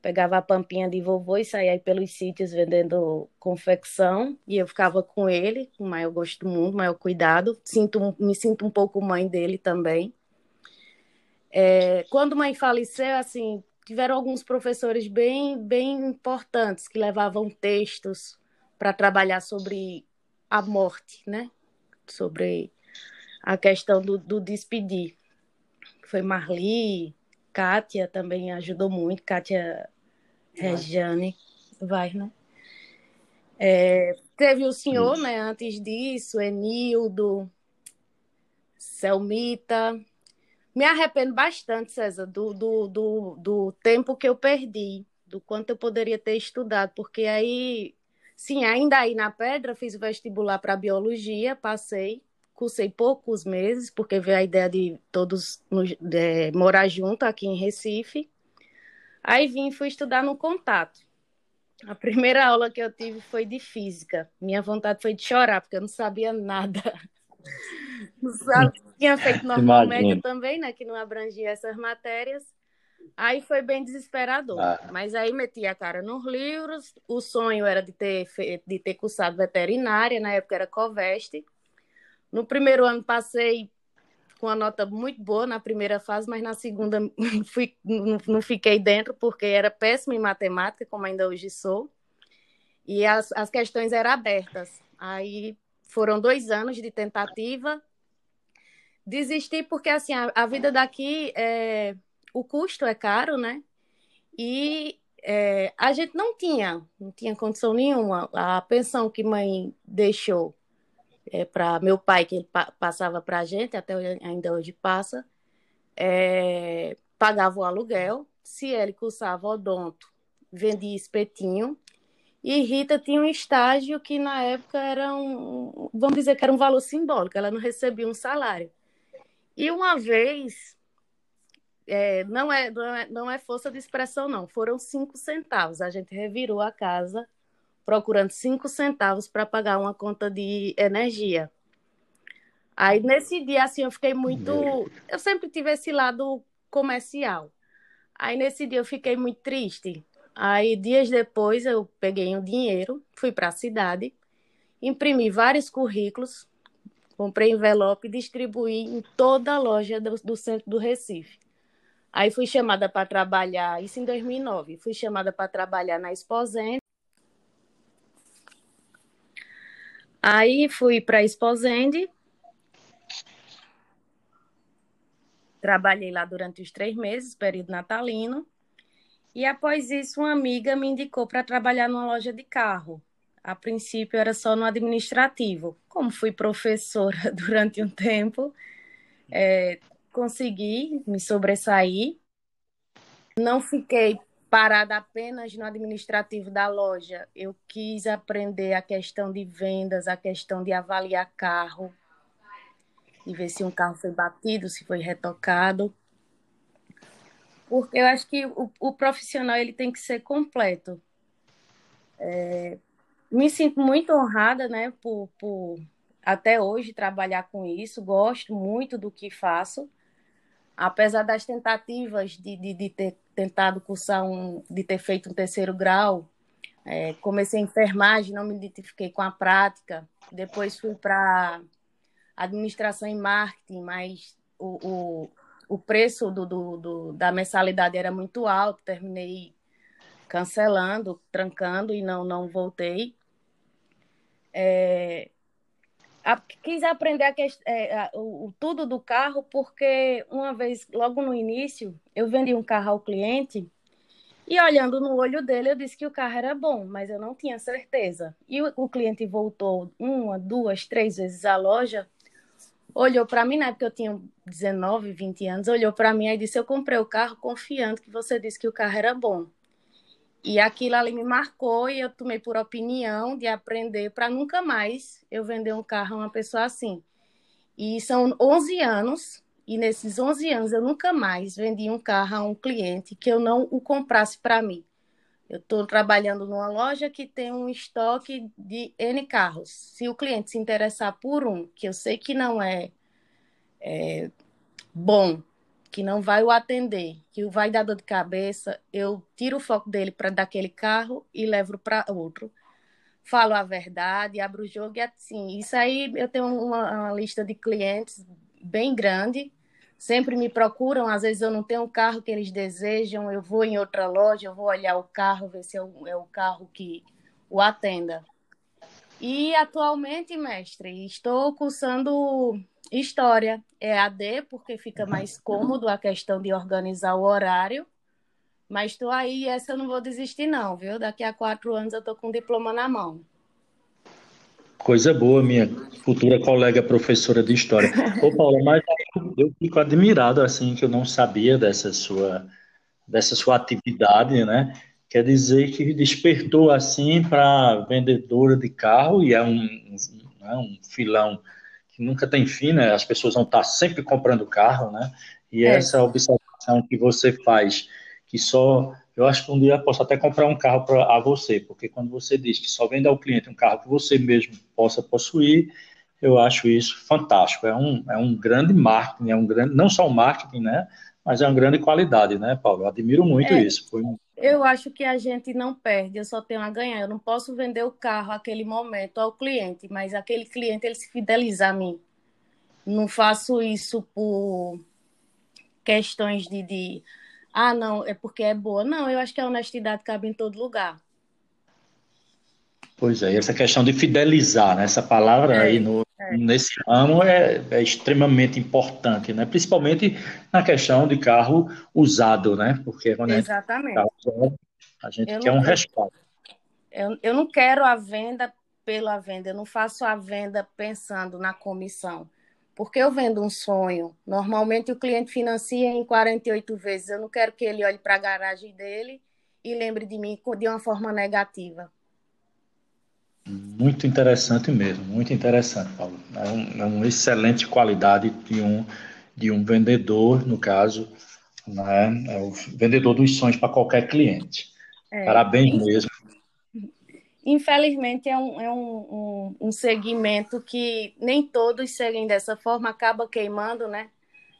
Pegava a pampinha de vovô e saía pelos sítios vendendo confecção. E eu ficava com ele, com o maior gosto do mundo, maior cuidado. Sinto, me sinto um pouco mãe dele também. É, quando mãe faleceu, assim, tiveram alguns professores bem, bem importantes que levavam textos para trabalhar sobre a morte, né? Sobre a questão do, do despedir. Foi Marli, Kátia também ajudou muito, Kátia Regiane, vai, né? É, teve o senhor, Isso. né, antes disso, Enildo, Selmita. Me arrependo bastante, César, do, do, do, do tempo que eu perdi, do quanto eu poderia ter estudado, porque aí, sim, ainda aí na Pedra, fiz o vestibular para biologia, passei, cursei poucos meses, porque veio a ideia de todos de, morar junto aqui em Recife. Aí vim e fui estudar no contato. A primeira (laughs) aula que eu tive foi de física. Minha vontade foi de chorar, porque eu não sabia nada. (laughs) Não sabe, tinha feito (laughs) normal média também, né? Que não abrangia essas matérias. Aí foi bem desesperador. Ah. Mas aí meti a cara nos livros. O sonho era de ter, de ter cursado veterinária, na época era Coveste. No primeiro ano passei com uma nota muito boa na primeira fase, mas na segunda (laughs) fui, não, fiquei dentro porque era péssima em matemática, como ainda hoje sou. E as, as questões eram abertas. Aí foram dois anos de tentativa. Desisti porque assim a, a vida daqui é, o custo é caro, né? E é, a gente não tinha, não tinha condição nenhuma. A pensão que mãe deixou é, para meu pai, que ele pa passava para a gente, até ainda hoje passa, é, pagava o aluguel. Se ele cursava odonto, vendia espetinho. E Rita tinha um estágio que na época era um, vamos dizer que era um valor simbólico, ela não recebia um salário. E uma vez, é, não, é, não, é, não é força de expressão, não, foram cinco centavos. A gente revirou a casa procurando cinco centavos para pagar uma conta de energia. Aí nesse dia assim eu fiquei muito, eu sempre tive esse lado comercial. Aí nesse dia eu fiquei muito triste. Aí dias depois eu peguei um dinheiro, fui para a cidade, imprimi vários currículos, comprei envelope e distribuí em toda a loja do, do centro do Recife. Aí fui chamada para trabalhar, isso em 2009, fui chamada para trabalhar na Exposente Aí fui para a Exposende, trabalhei lá durante os três meses, período natalino, e após isso uma amiga me indicou para trabalhar numa loja de carro. A princípio era só no administrativo. Como fui professora (laughs) durante um tempo, é, consegui me sobressair. Não fiquei parada apenas no administrativo da loja. Eu quis aprender a questão de vendas, a questão de avaliar carro, e ver se um carro foi batido, se foi retocado. Porque eu acho que o, o profissional ele tem que ser completo. É, me sinto muito honrada, né, por, por até hoje trabalhar com isso. Gosto muito do que faço apesar das tentativas de, de, de, ter tentado cursar um, de ter feito um terceiro grau, É, comecei a enfermagem, não me identifiquei com a prática. Depois fui para administração e marketing, mas o, o, o preço do, do, do, da mensalidade era muito alto. Terminei cancelando, trancando e não, não voltei. É, a, quis aprender a, é, a, o, tudo do carro porque uma vez, logo no início, eu vendi um carro ao cliente e olhando no olho dele, eu disse que o carro era bom, mas eu não tinha certeza. E o, o cliente voltou uma, duas, três vezes à loja, olhou para mim, na época eu tinha 19, 20 anos, olhou para mim e disse: Eu comprei o carro confiando que você disse que o carro era bom. E aquilo ali me marcou e eu tomei por opinião de aprender para nunca mais eu vender um carro a uma pessoa assim. E são 11 anos, e nesses 11 anos eu nunca mais vendi um carro a um cliente que eu não o comprasse para mim. Eu estou trabalhando numa loja que tem um estoque de N carros. Se o cliente se interessar por um, que eu sei que não é, é bom que não vai o atender, que vai dar dor de cabeça, eu tiro o foco dele para daquele carro e levo para outro. Falo a verdade, abro o jogo e assim. Isso aí eu tenho uma, uma lista de clientes bem grande. Sempre me procuram, às vezes eu não tenho o carro que eles desejam, eu vou em outra loja, eu vou olhar o carro, ver se é o, é o carro que o atenda. E atualmente, mestre, estou cursando História é AD, porque fica mais cômodo a questão de organizar o horário. Mas estou aí, essa eu não vou desistir, não, viu? Daqui a quatro anos eu estou com o diploma na mão. Coisa boa, minha futura colega professora de História. Ô, Paula, mas eu fico admirado, assim, que eu não sabia dessa sua, dessa sua atividade, né? Quer dizer que despertou, assim, para vendedora de carro, e é um, um, né, um filão que nunca tem fim, né? As pessoas vão estar sempre comprando carro, né? E é. essa observação que você faz, que só eu acho que um dia eu posso até comprar um carro para você, porque quando você diz que só vende ao cliente um carro que você mesmo possa possuir, eu acho isso fantástico. É um, é um grande marketing, é um grande, não só um marketing, né? Mas é uma grande qualidade, né, Paulo? Eu admiro muito é. isso. Foi eu acho que a gente não perde, eu só tenho a ganhar. Eu não posso vender o carro naquele momento ao cliente, mas aquele cliente ele se fideliza a mim. Não faço isso por questões de, de ah, não, é porque é boa. Não, eu acho que a honestidade cabe em todo lugar. Pois é, essa questão de fidelizar, né? essa palavra é, aí no, é. nesse ramo é, é, extremamente importante, né? principalmente na questão de carro usado, né? Porque quando Exatamente. a gente, usado, a gente quer um respaldo. Eu, eu não quero a venda pela venda, eu não faço a venda pensando na comissão. Porque eu vendo um sonho. Normalmente o cliente financia em 48 vezes. Eu não quero que ele olhe para a garagem dele e lembre de mim de uma forma negativa. Muito interessante mesmo, muito interessante, Paulo. É, um, é uma excelente qualidade de um, de um vendedor, no caso, né? é o vendedor dos sonhos para qualquer cliente. É, Parabéns mesmo. Infelizmente, é, um, é um, um, um, segmento que nem todos seguem dessa forma, acaba queimando, né?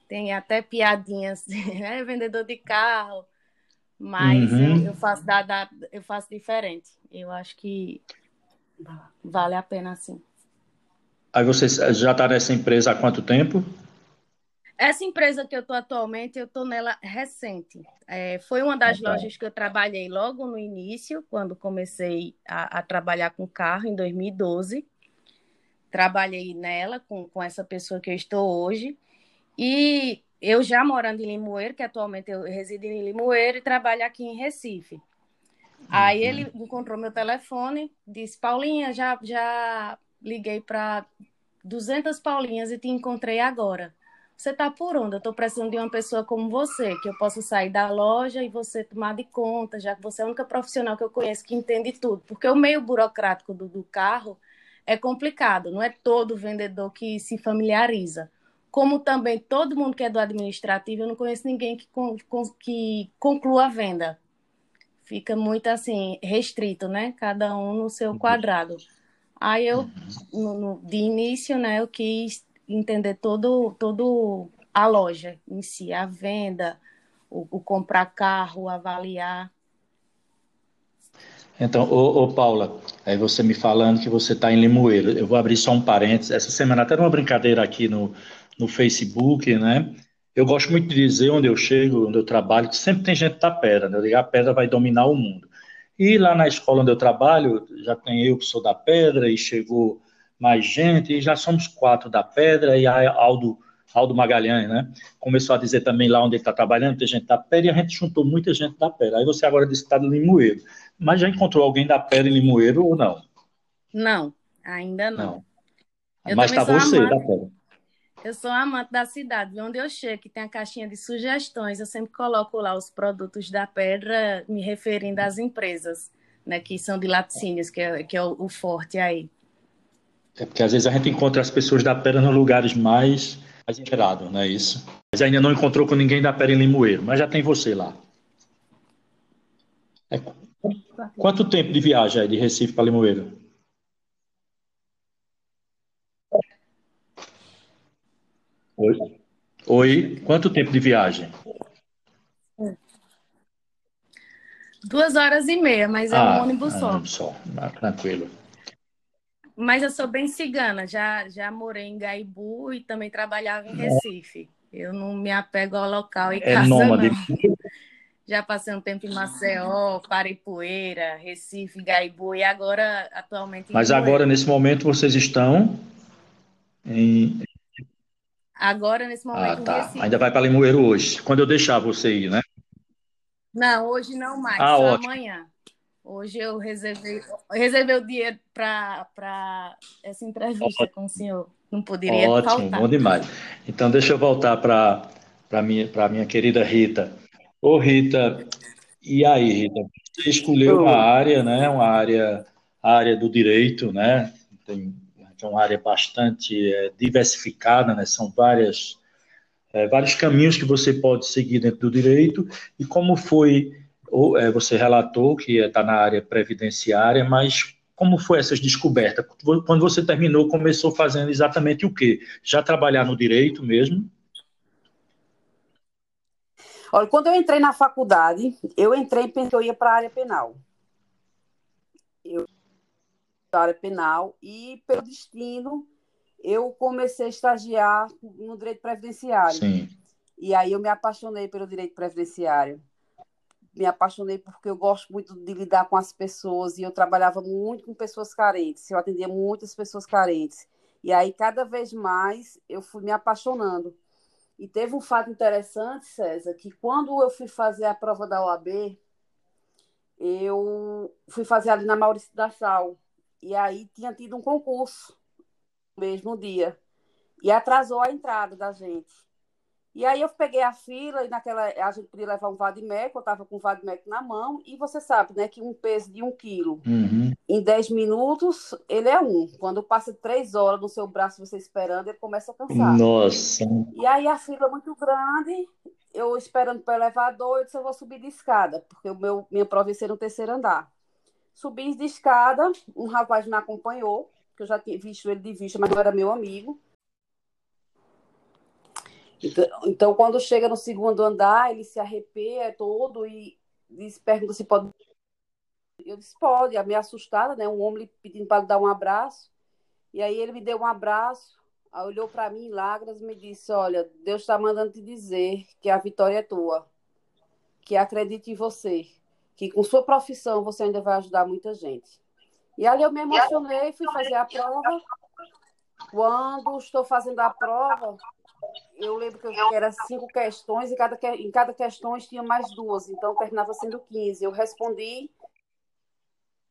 Tem até piadinhas, (laughs) é vendedor de carro, mas uhum. eu, eu, faço da, da, eu faço diferente. Eu acho que Vale a pena, sim. Aí você já está nessa empresa há quanto tempo? Essa empresa que eu estou atualmente, eu estou nela recente. É, foi uma das lojas que eu trabalhei logo no início, quando comecei a, a, trabalhar com carro, em 2012. Trabalhei nela com, com essa pessoa que eu estou hoje. E eu já morando em Limoeiro, que atualmente eu resido em Limoeiro, e trabalho aqui em Recife. Aí uhum. ele encontrou meu telefone, disse: Paulinha, já, já liguei para 200 Paulinhas e te encontrei agora. Você tá por onde? Eu estou precisando de uma pessoa como você, que eu possa sair da loja e você tomar de conta, já que você é a única profissional que eu conheço que entende tudo. Porque o meio burocrático do, do carro é complicado, não é todo vendedor que se familiariza. Como também todo mundo que é do administrativo, eu não conheço ninguém que, que conclua a venda fica muito assim, restrito, né? Cada um no seu quadrado. Aí eu, no, no, de início, né, eu quis entender todo, todo a loja em si, a venda, o, o comprar carro, avaliar. Então, ô, ô, Paula, aí você me falando que você está em Limoeiro, eu vou abrir só um parênteses. Essa semana até uma brincadeira aqui no, no Facebook, né? Eu gosto muito de dizer onde eu chego, onde eu trabalho, que sempre tem gente da pedra, né? A pedra vai dominar o mundo. E lá na escola onde eu trabalho, já tem eu que sou da pedra, e chegou mais gente, e já somos quatro da pedra, e a Aldo, Aldo Magalhães, né? Começou a dizer também lá onde ele está trabalhando, tem gente da pedra, e a gente juntou muita gente da pedra. Aí você agora disse que está do Limoeiro. Mas já encontrou alguém da pedra em Limoeiro ou não? Não, ainda não. não. Mas está você amante, da pedra. Eu sou amante da cidade. Onde eu chego, que tem a caixinha de sugestões, eu sempre coloco lá os produtos da pedra, me referindo às empresas, né, que são de laticínios, que é, que é o, o forte aí. É porque às vezes a gente encontra as pessoas da pedra nos lugares mais, mais inteirados, não é isso? Mas ainda não encontrou com ninguém da pedra em Limoeiro, mas já tem você lá. É, Quanto tempo de viagem é de Recife para Limoeiro? Oi? Oi, quanto tempo de viagem? Duas horas e meia, mas é ah, um ônibus só. ônibus só, ah, tranquilo. Mas eu sou bem cigana, já, já morei em Gaibu e também trabalhava em Recife. Eu não me apego ao local e é casa, nômade. Não. Já passei um tempo em Maceió, Paripueira, Recife, Gaibu e agora atualmente. Mas agora, nesse momento, vocês estão em. Agora, nesse momento, ah, tá. Ainda vai para Limoeiro hoje. Quando eu deixar você ir, né? Não, hoje não mais, ah, só ótimo. amanhã. Hoje eu reservei, reservei o dinheiro para essa entrevista ótimo. com o senhor. Não poderia Ótimo, faltar. bom demais. Então, deixa eu voltar para a minha, minha querida Rita. Ô, Rita, e aí, Rita? Você escolheu uma área, né? Uma área, área do direito, né? Tem, é uma área bastante é, diversificada, né? São várias, é, vários caminhos que você pode seguir dentro do direito. E como foi, ou, é, você relatou que está na área previdenciária, mas como foi essas descobertas? Quando você terminou, começou fazendo exatamente o quê? Já trabalhar no direito mesmo? Olha, quando eu entrei na faculdade, eu entrei pensando que eu ia para a área penal. Área penal e, pelo destino, eu comecei a estagiar no direito previdenciário. Sim. E aí eu me apaixonei pelo direito previdenciário. Me apaixonei porque eu gosto muito de lidar com as pessoas e eu trabalhava muito com pessoas carentes. Eu atendia muitas pessoas carentes. E aí, cada vez mais, eu fui me apaixonando. E teve um fato interessante, César, que quando eu fui fazer a prova da OAB, eu fui fazer ali na Maurício da Sal. E aí tinha tido um concurso no mesmo dia. E atrasou a entrada da gente. E aí eu peguei a fila e naquela a gente podia levar um vadimeco, eu estava com o vadimeco na mão, e você sabe, né, que um peso de um quilo uhum. em 10 minutos, ele é um. Quando passa três horas no seu braço você esperando, ele começa a cansar. Nossa! E aí a fila muito grande, eu esperando para o elevador, eu disse, eu vou subir de escada, porque o meu, minha prova ia ser no terceiro andar. Subi de escada, um rapaz me acompanhou, que eu já tinha visto ele de vista, mas não era meu amigo. Então, então, quando chega no segundo andar, ele se arrepia todo e diz, pergunta se pode. Eu disse, pode, meio assustada, né? Um homem pedindo para dar um abraço. E aí ele me deu um abraço, olhou para mim em lágrimas e me disse: Olha, Deus está mandando te dizer que a vitória é tua, que acredite em você, que com sua profissão você ainda vai ajudar muita gente. E ali eu me emocionei, fui fazer a prova. Quando estou fazendo a prova, eu lembro que, era cinco questões e cada, em cada questão tinha mais duas, então terminava sendo 15. Eu respondi.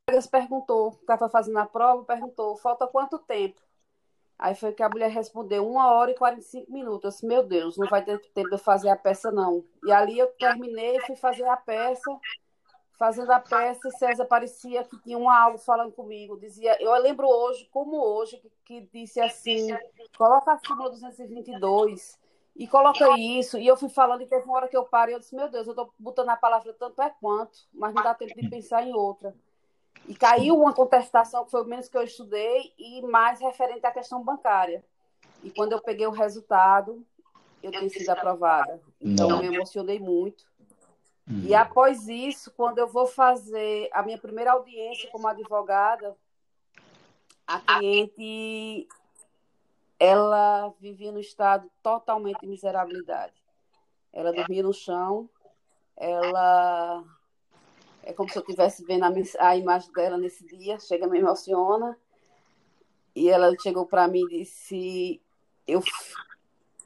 Ele perguntou, o cara fazendo a prova, perguntou, falta quanto tempo? Aí foi que a mulher respondeu, uma hora e 45 minutos. Disse, meu Deus, não vai ter tempo de fazer a peça, não. E ali eu terminei, fui fazer a peça fazendo a peça, César parecia que tinha um algo falando comigo. Dizia, eu lembro hoje, como hoje, que, que disse assim: coloca a súmula 222 e coloca isso. E eu fui falando, e teve uma hora que eu parei, eu disse: meu Deus, eu estou botando a palavra tanto é quanto, mas não dá tempo de pensar em outra. E caiu uma contestação, que foi o menos que eu estudei, e mais referente à questão bancária. E quando eu peguei o resultado, eu tenho sido aprovada. Então, eu me emocionei muito Hum. E após isso, quando eu vou fazer a minha primeira audiência como advogada, a cliente ela vivia no estado totalmente de miserabilidade. Ela dormia no chão, ela é como se eu estivesse vendo a, a, imagem dela nesse dia, chega me emociona. E ela chegou para mim e disse: eu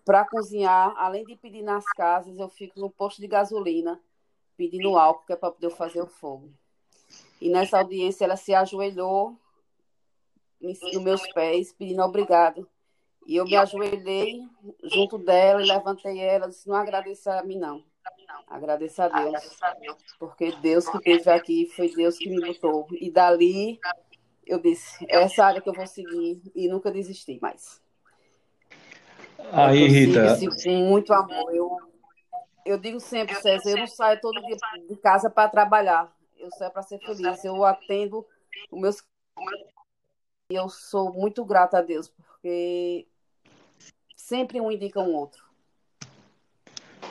para cozinhar, além de pedir nas casas, eu fico no posto de gasolina pedindo álcool que é para poder fazer o fogo. E nessa audiência ela se ajoelhou nos meus pés, pedindo obrigado. E eu me ajoelhei junto dela e levantei ela, disse, não agradeça a mim não. Agradeça a Deus. Porque Deus que esteve aqui foi Deus que me botou. E dali eu disse, é essa área que eu vou seguir e nunca desisti mais. Aí, Rita. Muito amor. Eu, eu digo sempre, César, eu não saio todo dia de casa para trabalhar. Eu saio para ser feliz. Eu atendo os meus. E eu sou muito grata a Deus, porque sempre um indica um outro.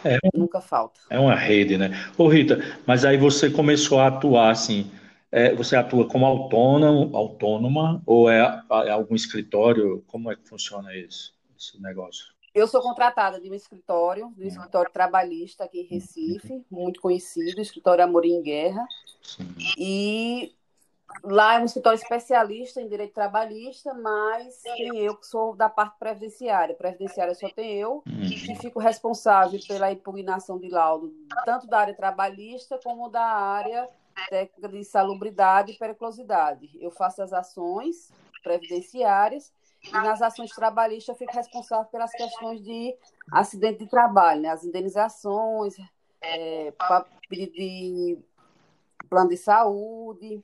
É, Nunca falta. É uma rede, né? Ô Rita, mas aí você começou a atuar assim, é, você atua como autônomo, autônoma ou é, é, algum escritório? Como é que funciona isso, esse negócio? Eu sou contratada de um escritório, de um escritório trabalhista aqui em Recife, muito conhecido, escritório Amorim Guerra. E Lá é um escritório especialista em direito trabalhista, mas tem eu que sou da parte previdenciária. Previdenciária só tem eu, que uhum. fico responsável pela impugnação de laudo, tanto da área trabalhista como da área técnica de salubridade e periculosidade. Eu faço as ações previdenciárias e nas ações trabalhistas eu fico responsável pelas questões de acidente de trabalho, né? as indenizações, é, de plano de saúde,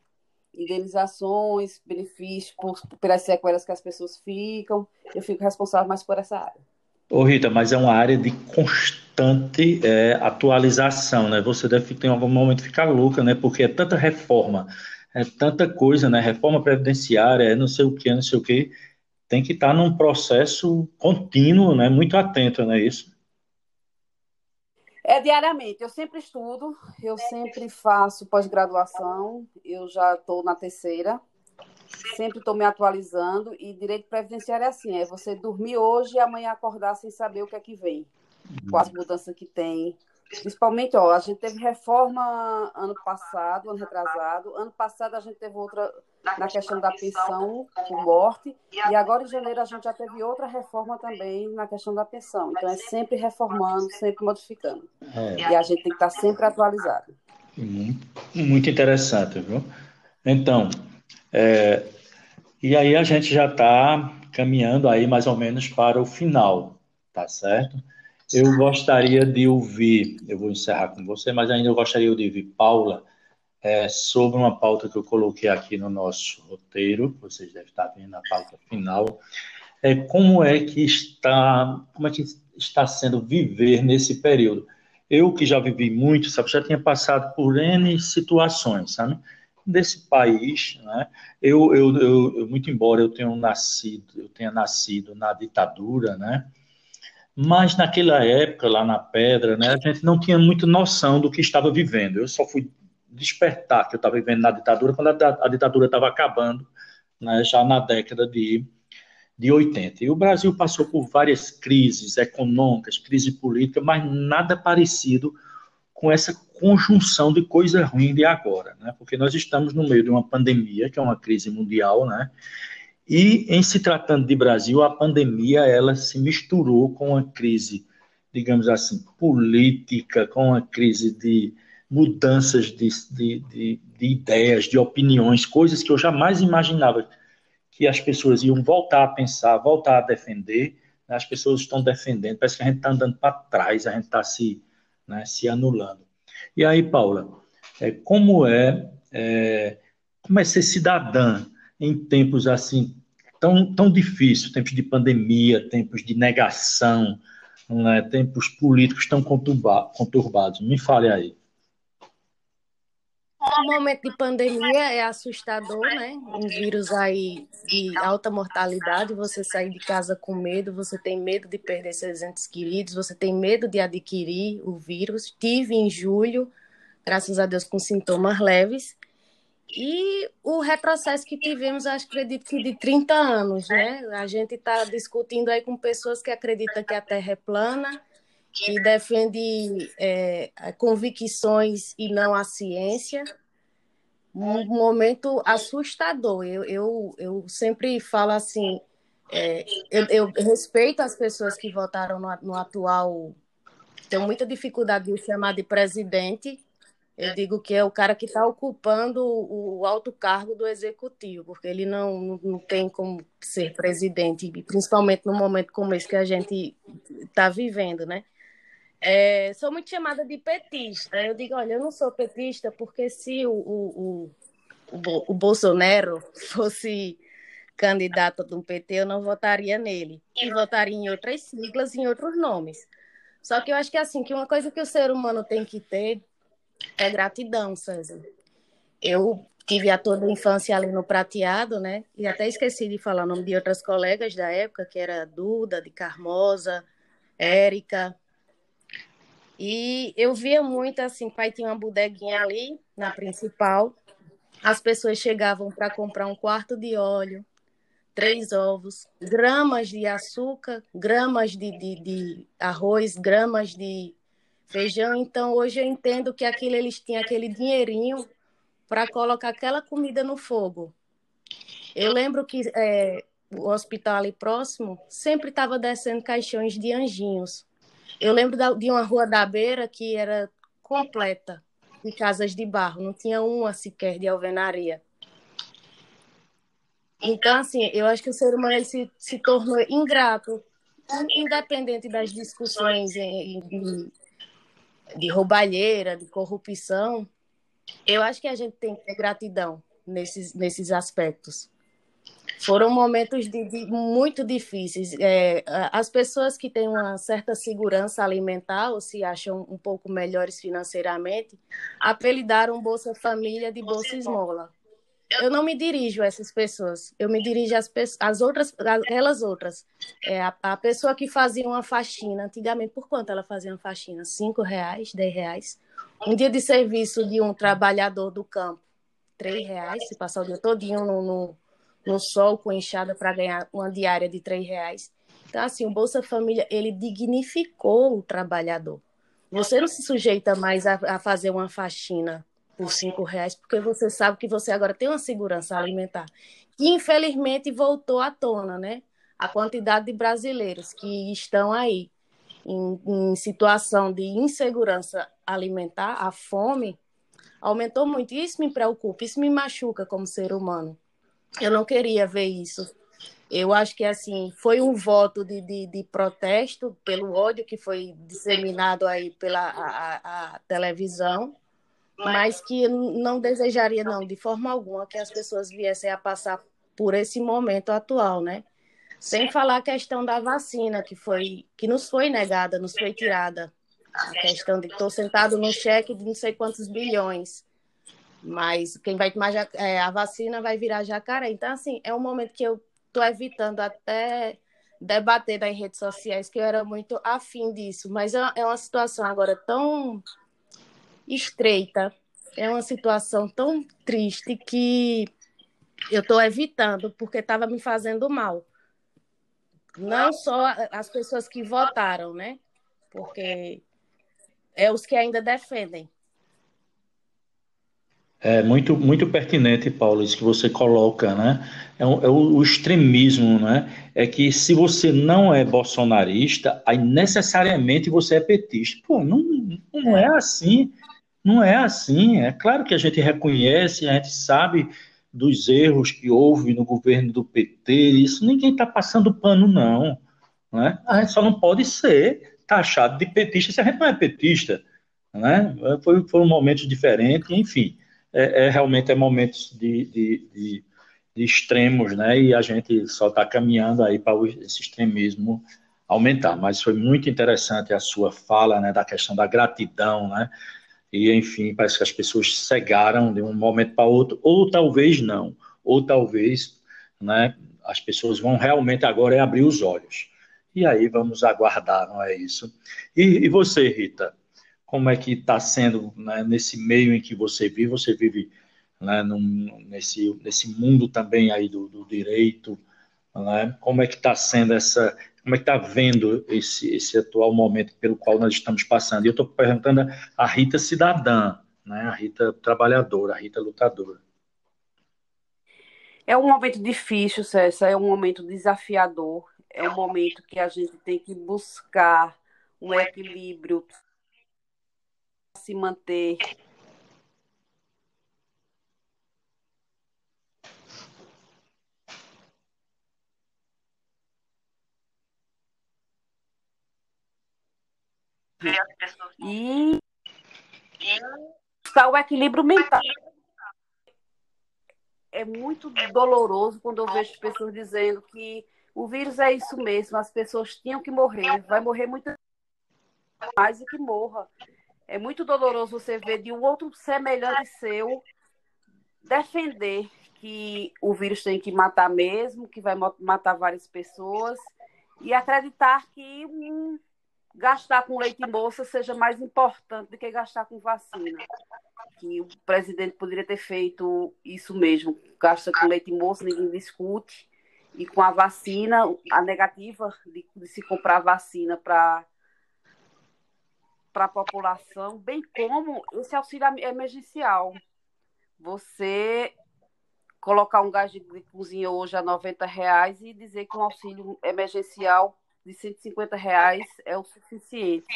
indenizações, benefícios por, pelas sequelas que as pessoas ficam. Eu fico responsável mais por essa área. Ô Rita, mas é uma área de constante é, atualização, né? Você deve ter em algum momento ficar louca, né? Porque é tanta reforma, é tanta coisa, né? Reforma previdenciária, é não sei o que, não sei o que. Tem que estar num processo contínuo, né? Muito atento, não é isso? É diariamente. Eu sempre estudo, eu sempre faço pós-graduação, eu já estou na terceira, sempre estou me atualizando e direito previdenciário é assim, é você dormir hoje e amanhã acordar sem saber o que é que vem, com as mudanças que tem, Principalmente, ó, a gente teve reforma ano passado, ano retrasado. Ano passado a gente teve outra na questão da pensão por morte. E agora em janeiro a gente já teve outra reforma também na questão da pensão. Então é sempre reformando, sempre modificando. É. E a gente tem que estar sempre atualizado. Muito interessante, viu? Então, é, e aí a gente já está caminhando aí mais ou menos para o final, tá certo? Eu gostaria de ouvir, eu vou encerrar com você, mas ainda eu gostaria de ouvir Paula é, sobre uma pauta que eu coloquei aqui no nosso roteiro, vocês devem estar vendo a pauta final, é como é que está, como é que está sendo viver nesse período. Eu que já vivi muito, sabe, já tinha passado por N situações, sabe? Desse país, né? Eu, eu, eu, muito embora eu tenha nascido, eu tenha nascido na ditadura, né? Mas naquela época, lá na Pedra, né, a gente não tinha muita noção do que estava vivendo. Eu só fui despertar que eu estava vivendo na ditadura quando a, a ditadura estava acabando, né, já na década de, de 80. E o Brasil passou por várias crises econômicas, crise política, mas nada parecido com essa conjunção de coisa ruim de agora, né? Porque nós estamos no meio de uma pandemia, que é uma crise mundial, né? E em se tratando de Brasil, a pandemia ela se misturou com a crise, digamos assim, política, com a crise de mudanças de, de, de, de ideias, de opiniões, coisas que eu jamais imaginava que as pessoas iam voltar a pensar, voltar a defender. Né? As pessoas estão defendendo, parece que a gente está andando para trás, a gente está se, né, se anulando. E aí, Paula, é, como é, é como é ser cidadã em tempos assim tão, tão difícil, tempos de pandemia, tempos de negação, né, tempos políticos tão conturbados. Me fale aí. O momento de pandemia é assustador, né? Um vírus aí de alta mortalidade, você sair de casa com medo, você tem medo de perder seus entes queridos, você tem medo de adquirir o vírus. Tive em julho graças a Deus com sintomas leves. E o retrocesso que tivemos, acho acredito que de 30 anos, né? A gente está discutindo aí com pessoas que acreditam que a Terra é plana, que defende é, convicções e não a ciência. Um momento assustador. Eu, eu, eu sempre falo assim, é, eu, eu, respeito as pessoas que votaram no, no atual. Tenho muita dificuldade de chamar de presidente, eu digo que é o cara que está ocupando o, alto cargo do executivo, porque ele não, não tem como ser presidente, principalmente no momento como esse que a gente está vivendo, né? É, sou muito chamada de petista. Eu digo, olha, eu não sou petista porque se o, o, o, o Bolsonaro fosse candidato do PT, eu não votaria nele. E votaria em outras siglas, em outros nomes. Só que eu acho que assim, que uma coisa que o ser humano tem que ter é gratidão, César. Eu tive a toda infância ali no prateado, né? E até esqueci de falar o nome de outras colegas da época, que era Duda, de Carmosa, Érica. E eu via muito assim, pai tinha uma bodeguinha ali na principal. As pessoas chegavam para comprar um quarto de óleo, três ovos, gramas de açúcar, gramas de, de, de arroz, gramas de feijão. Então, hoje eu entendo que aquilo eles tinham aquele dinheirinho para colocar aquela comida no fogo. Eu lembro que é, o hospital ali próximo sempre estava descendo caixões de anjinhos. Eu lembro da, de uma rua da beira que era completa de casas de barro, não tinha uma sequer de alvenaria. Então, assim, eu acho que o ser humano se, se tornou ingrato, independente das discussões em, em, de roubalheira, de corrupção, eu acho que a gente tem que ter gratidão nesses, nesses aspectos. Foram momentos de, de muito difíceis. É, as pessoas que têm uma certa segurança alimentar ou se acham um pouco melhores financeiramente, apelidaram Bolsa Família de Bolsa Esmola eu não me dirijo a essas pessoas, eu me dirijo às, às outras, aquelas outras. É, a, a, pessoa que fazia uma faxina, antigamente, por quanto ela fazia uma faxina? Cinco reais, dez reais. Um dia de serviço de um trabalhador do campo, três reais, se passar o dia todinho no, no, no sol com enxada para ganhar uma diária de três reais. Então, assim, o Bolsa Família, ele dignificou o trabalhador. Você não se sujeita mais a, a fazer uma faxina por cinco reais, porque você sabe que você agora tem uma segurança alimentar, que infelizmente voltou à tona, né? A quantidade de brasileiros que estão aí em, em situação de insegurança alimentar, a fome, aumentou muito. Isso me preocupa, isso me machuca como ser humano. Eu não queria ver isso. Eu acho que assim foi um voto de, de, de protesto pelo ódio que foi disseminado aí pela a, a televisão mas que não desejaria, não, de forma alguma, que as pessoas viessem a passar por esse momento atual, né? Sem falar a questão da vacina, que foi que nos foi negada, nos foi tirada. A questão de estou sentado no cheque de não sei quantos bilhões. Mas quem vai tomar é, a vacina vai virar jacaré. Então, assim, é um momento que eu estou evitando até debater nas redes sociais, que eu era muito afim disso. Mas é, é uma situação agora tão estreita. É uma situação tão triste que eu estou evitando porque estava me fazendo mal. Não só as pessoas que votaram, né? Porque é os que ainda defendem. É muito, muito pertinente, Paulo, isso que você coloca, né? É, o, é o extremismo, né? É que se você não é bolsonarista, aí necessariamente você é petista. Pô, não, não é assim. Não é assim. É claro que a gente reconhece, a gente sabe dos erros que houve no governo do PT, isso ninguém está passando pano, não. Né? A gente só não pode ser taxado de petista se a gente não é petista. Né? Foi, foram momentos diferentes, enfim. É, é realmente é momentos de, de, de, de, extremos, né? E a gente só está caminhando aí para esse extremismo aumentar. Mas foi muito interessante a sua fala, né? Da questão da gratidão, né? E enfim, parece que as pessoas cegaram de um momento para outro, ou talvez não, ou talvez né, as pessoas vão realmente agora é abrir os olhos. E aí vamos aguardar, não é isso? E, e você, Rita, como é que está sendo né, nesse meio em que você vive, você vive né, num, nesse, nesse mundo também aí do, do direito, né, como é que está sendo essa, como é que está vendo esse, esse atual momento pelo qual nós estamos passando? E eu estou perguntando a Rita cidadã, né, a Rita trabalhadora, a Rita lutadora. É um momento difícil, César, é um momento desafiador, é um momento que a gente tem que buscar um equilíbrio se manter e buscar o equilíbrio mental. É muito doloroso quando eu vejo pessoas dizendo que o vírus é isso mesmo, as pessoas tinham que morrer, vai morrer muito mais do que morra. É muito doloroso você ver de um outro semelhante seu defender que o vírus tem que matar mesmo, que vai matar várias pessoas, e acreditar que um, gastar com leite moça seja mais importante do que gastar com vacina. Que o presidente poderia ter feito isso mesmo, gasta com leite moça, ninguém discute, e com a vacina, a negativa de, de se comprar vacina para para a população, bem como esse auxílio emergencial. Você colocar um gás de cozinha hoje a 90 reais e dizer que um auxílio emergencial de 150 reais é o suficiente.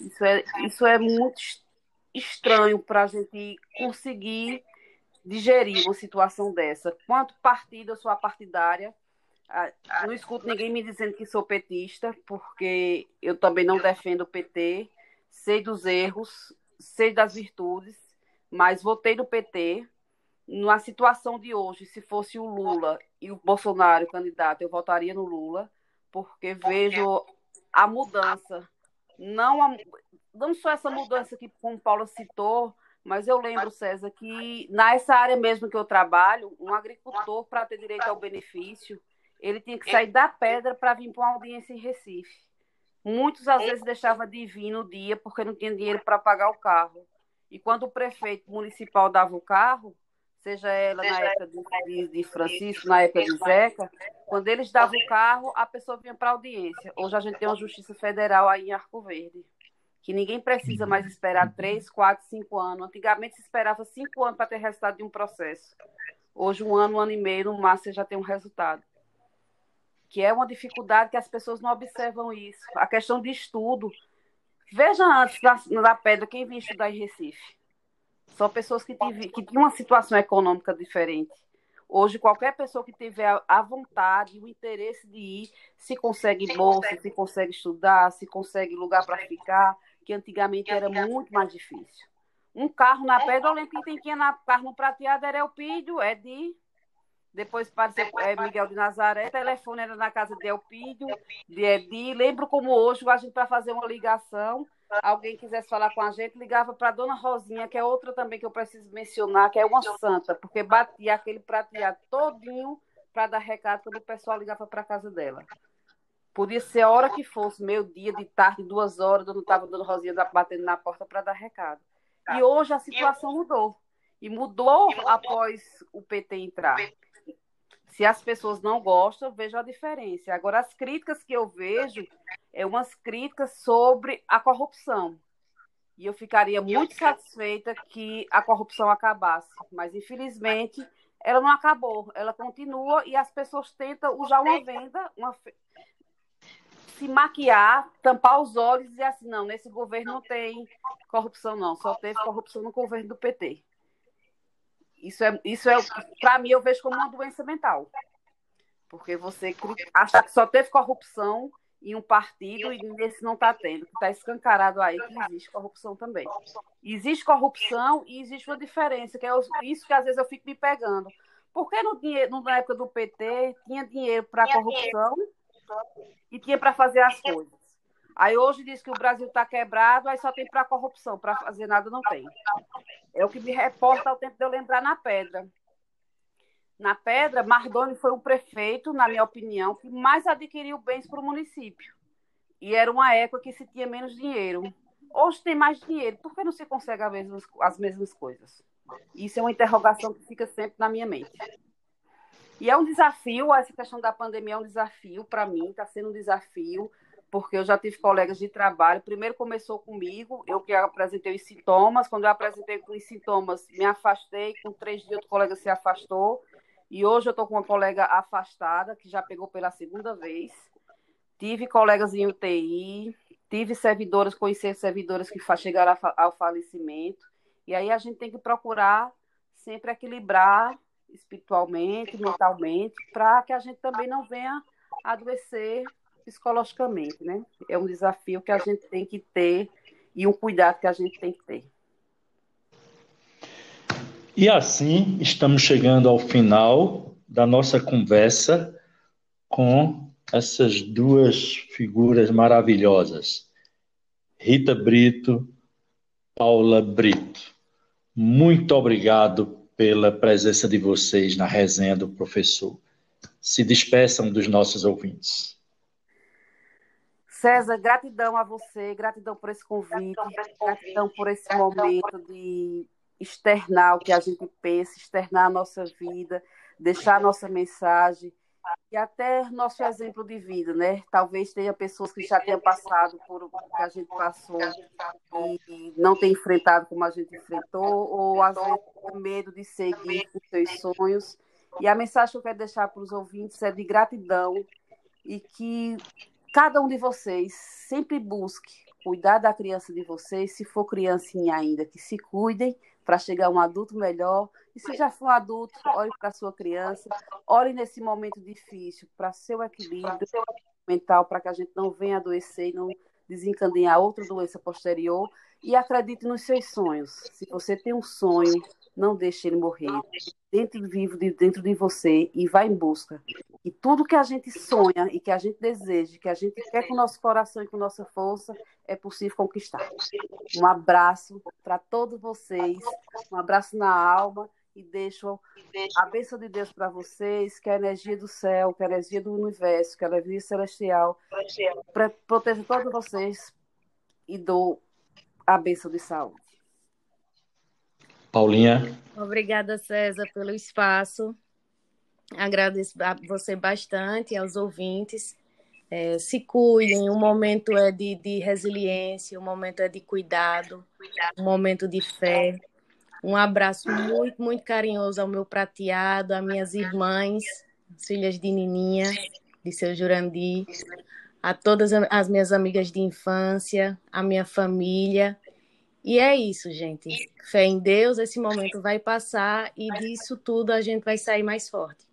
Isso é, isso é muito estranho para a gente conseguir digerir uma situação dessa. Quanto partido, eu sou a partidária, não escuto ninguém me dizendo que sou petista, porque eu também não defendo o PT sei dos erros, sei das virtudes, mas votei no PT. Na situação de hoje, se fosse o Lula e o Bolsonaro candidato, eu votaria no Lula, porque vejo a mudança. Não, a, não só essa mudança que, como Paulo citou, mas eu lembro, César, que nessa área mesmo que eu trabalho, um agricultor, para ter direito ao benefício, ele tinha que sair da pedra para vir para uma audiência em Recife. Muitos, às vezes, deixavam de vir no dia porque não tinha dinheiro para pagar o carro. E quando o prefeito municipal dava o carro, seja ela na época de, de Francisco, na época de Zeca, quando eles davam o carro, a pessoa vinha para audiência. Hoje a gente tem uma justiça federal aí em Arco Verde, que ninguém precisa mais esperar três, quatro, cinco anos. Antigamente se esperava cinco anos para ter resultado de um processo. Hoje, um ano, um ano e meio, no máximo, você já tem um resultado que é uma dificuldade que as pessoas não observam isso. A questão de estudo. Veja antes da, da pedra quem vinha estudar em Recife. São pessoas que, tive, que tinham uma situação econômica diferente. Hoje, qualquer pessoa que tiver a vontade, o interesse de ir, se consegue bolsa, se consegue estudar, se consegue lugar para ficar, que antigamente era muito mais difícil. Um carro na pedra, eu lembro que quem tinha na carro no prateado era Elpidio, é de depois apareceu é, Miguel de Nazaré, telefone era na casa de Elpídio, de Edi. Lembro como hoje, a gente para fazer uma ligação, alguém quisesse falar com a gente, ligava para Dona Rosinha, que é outra também que eu preciso mencionar, que é uma santa, porque batia aquele prateado todinho para dar recado quando o pessoal ligava para a casa dela. Podia ser a hora que fosse, meio dia, de tarde, duas horas, eu não estava Dona Rosinha batendo na porta para dar recado. E hoje a situação mudou. E mudou após o PT entrar. Se as pessoas não gostam, eu vejo a diferença. Agora, as críticas que eu vejo é umas críticas sobre a corrupção. E eu ficaria muito satisfeita que a corrupção acabasse. Mas, infelizmente, ela não acabou. Ela continua e as pessoas tentam usar uma venda, uma... se maquiar, tampar os olhos e dizer assim: não, nesse governo não tem corrupção, não. Só teve corrupção no governo do PT. Isso é, isso é para mim, eu vejo como uma doença mental. Porque você acha que só teve corrupção em um partido e nesse não está tendo, que está escancarado aí que existe corrupção também. Existe corrupção e existe uma diferença, que é isso que às vezes eu fico me pegando. Por que no dinheiro, na época do PT tinha dinheiro para corrupção e tinha para fazer as coisas? Aí hoje diz que o Brasil está quebrado, aí só tem para corrupção, para fazer nada não tem. É o que me reporta ao tempo de eu lembrar na Pedra. Na Pedra, Mardoni foi um prefeito, na minha opinião, que mais adquiriu bens para o município. E era uma época que se tinha menos dinheiro. Hoje tem mais dinheiro, por que não se consegue as mesmas, as mesmas coisas? Isso é uma interrogação que fica sempre na minha mente. E é um desafio, essa questão da pandemia é um desafio para mim, está sendo um desafio, porque eu já tive colegas de trabalho. Primeiro começou comigo, eu que apresentei os sintomas. Quando eu apresentei com os sintomas, me afastei. Com três dias, outro colega se afastou. E hoje eu estou com uma colega afastada, que já pegou pela segunda vez. Tive colegas em UTI, tive servidoras, conheci servidoras que chegaram ao falecimento. E aí a gente tem que procurar sempre equilibrar espiritualmente, mentalmente, para que a gente também não venha adoecer psicologicamente, né? É um desafio que a gente tem que ter e um cuidado que a gente tem que ter. E assim estamos chegando ao final da nossa conversa com essas duas figuras maravilhosas, Rita Brito, Paula Brito. Muito obrigado pela presença de vocês na resenha do professor. Se despeçam dos nossos ouvintes. César, gratidão a você, gratidão por esse convite, gratidão por esse momento de externar o que a gente pensa, externar a nossa vida, deixar a nossa mensagem e até nosso exemplo de vida, né? Talvez tenha pessoas que já tenham passado por o que a gente passou e não tenham enfrentado como a gente enfrentou, ou às vezes com medo de seguir os seus sonhos. E a mensagem que eu quero deixar para os ouvintes é de gratidão e que cada um de vocês sempre busque cuidar da criança de vocês, se for criancinha ainda, que se cuidem para chegar um adulto melhor. E se já for adulto, olhe para sua criança, olhe nesse momento difícil para seu equilíbrio mental, para que a gente não venha adoecer e não desencadear outra doença posterior. E acredite nos seus sonhos. Se você tem um sonho, não deixe ele morrer. Dentro vivo de dentro de você e vá em busca. E tudo que a gente sonha e que a gente deseja, que a gente quer com o nosso coração e com nossa força, é possível conquistar. Um abraço para todos vocês, um abraço na alma e deixo a bênção de Deus para vocês, que a energia do céu, que a energia do universo, que a energia celestial proteja todos vocês e dou a bênção de saúde. Paulinha. Obrigada, César, pelo espaço. Agradeço a você bastante, aos ouvintes. É, se cuidem, o momento é de, de resiliência, o momento é de cuidado, um momento de fé. Um abraço muito, muito carinhoso ao meu prateado, às minhas irmãs, filhas de Nininha, de seu Jurandir, a todas as minhas amigas de infância, a minha família e é isso, gente. Fé em Deus, esse momento vai passar e disso tudo a gente vai sair mais forte.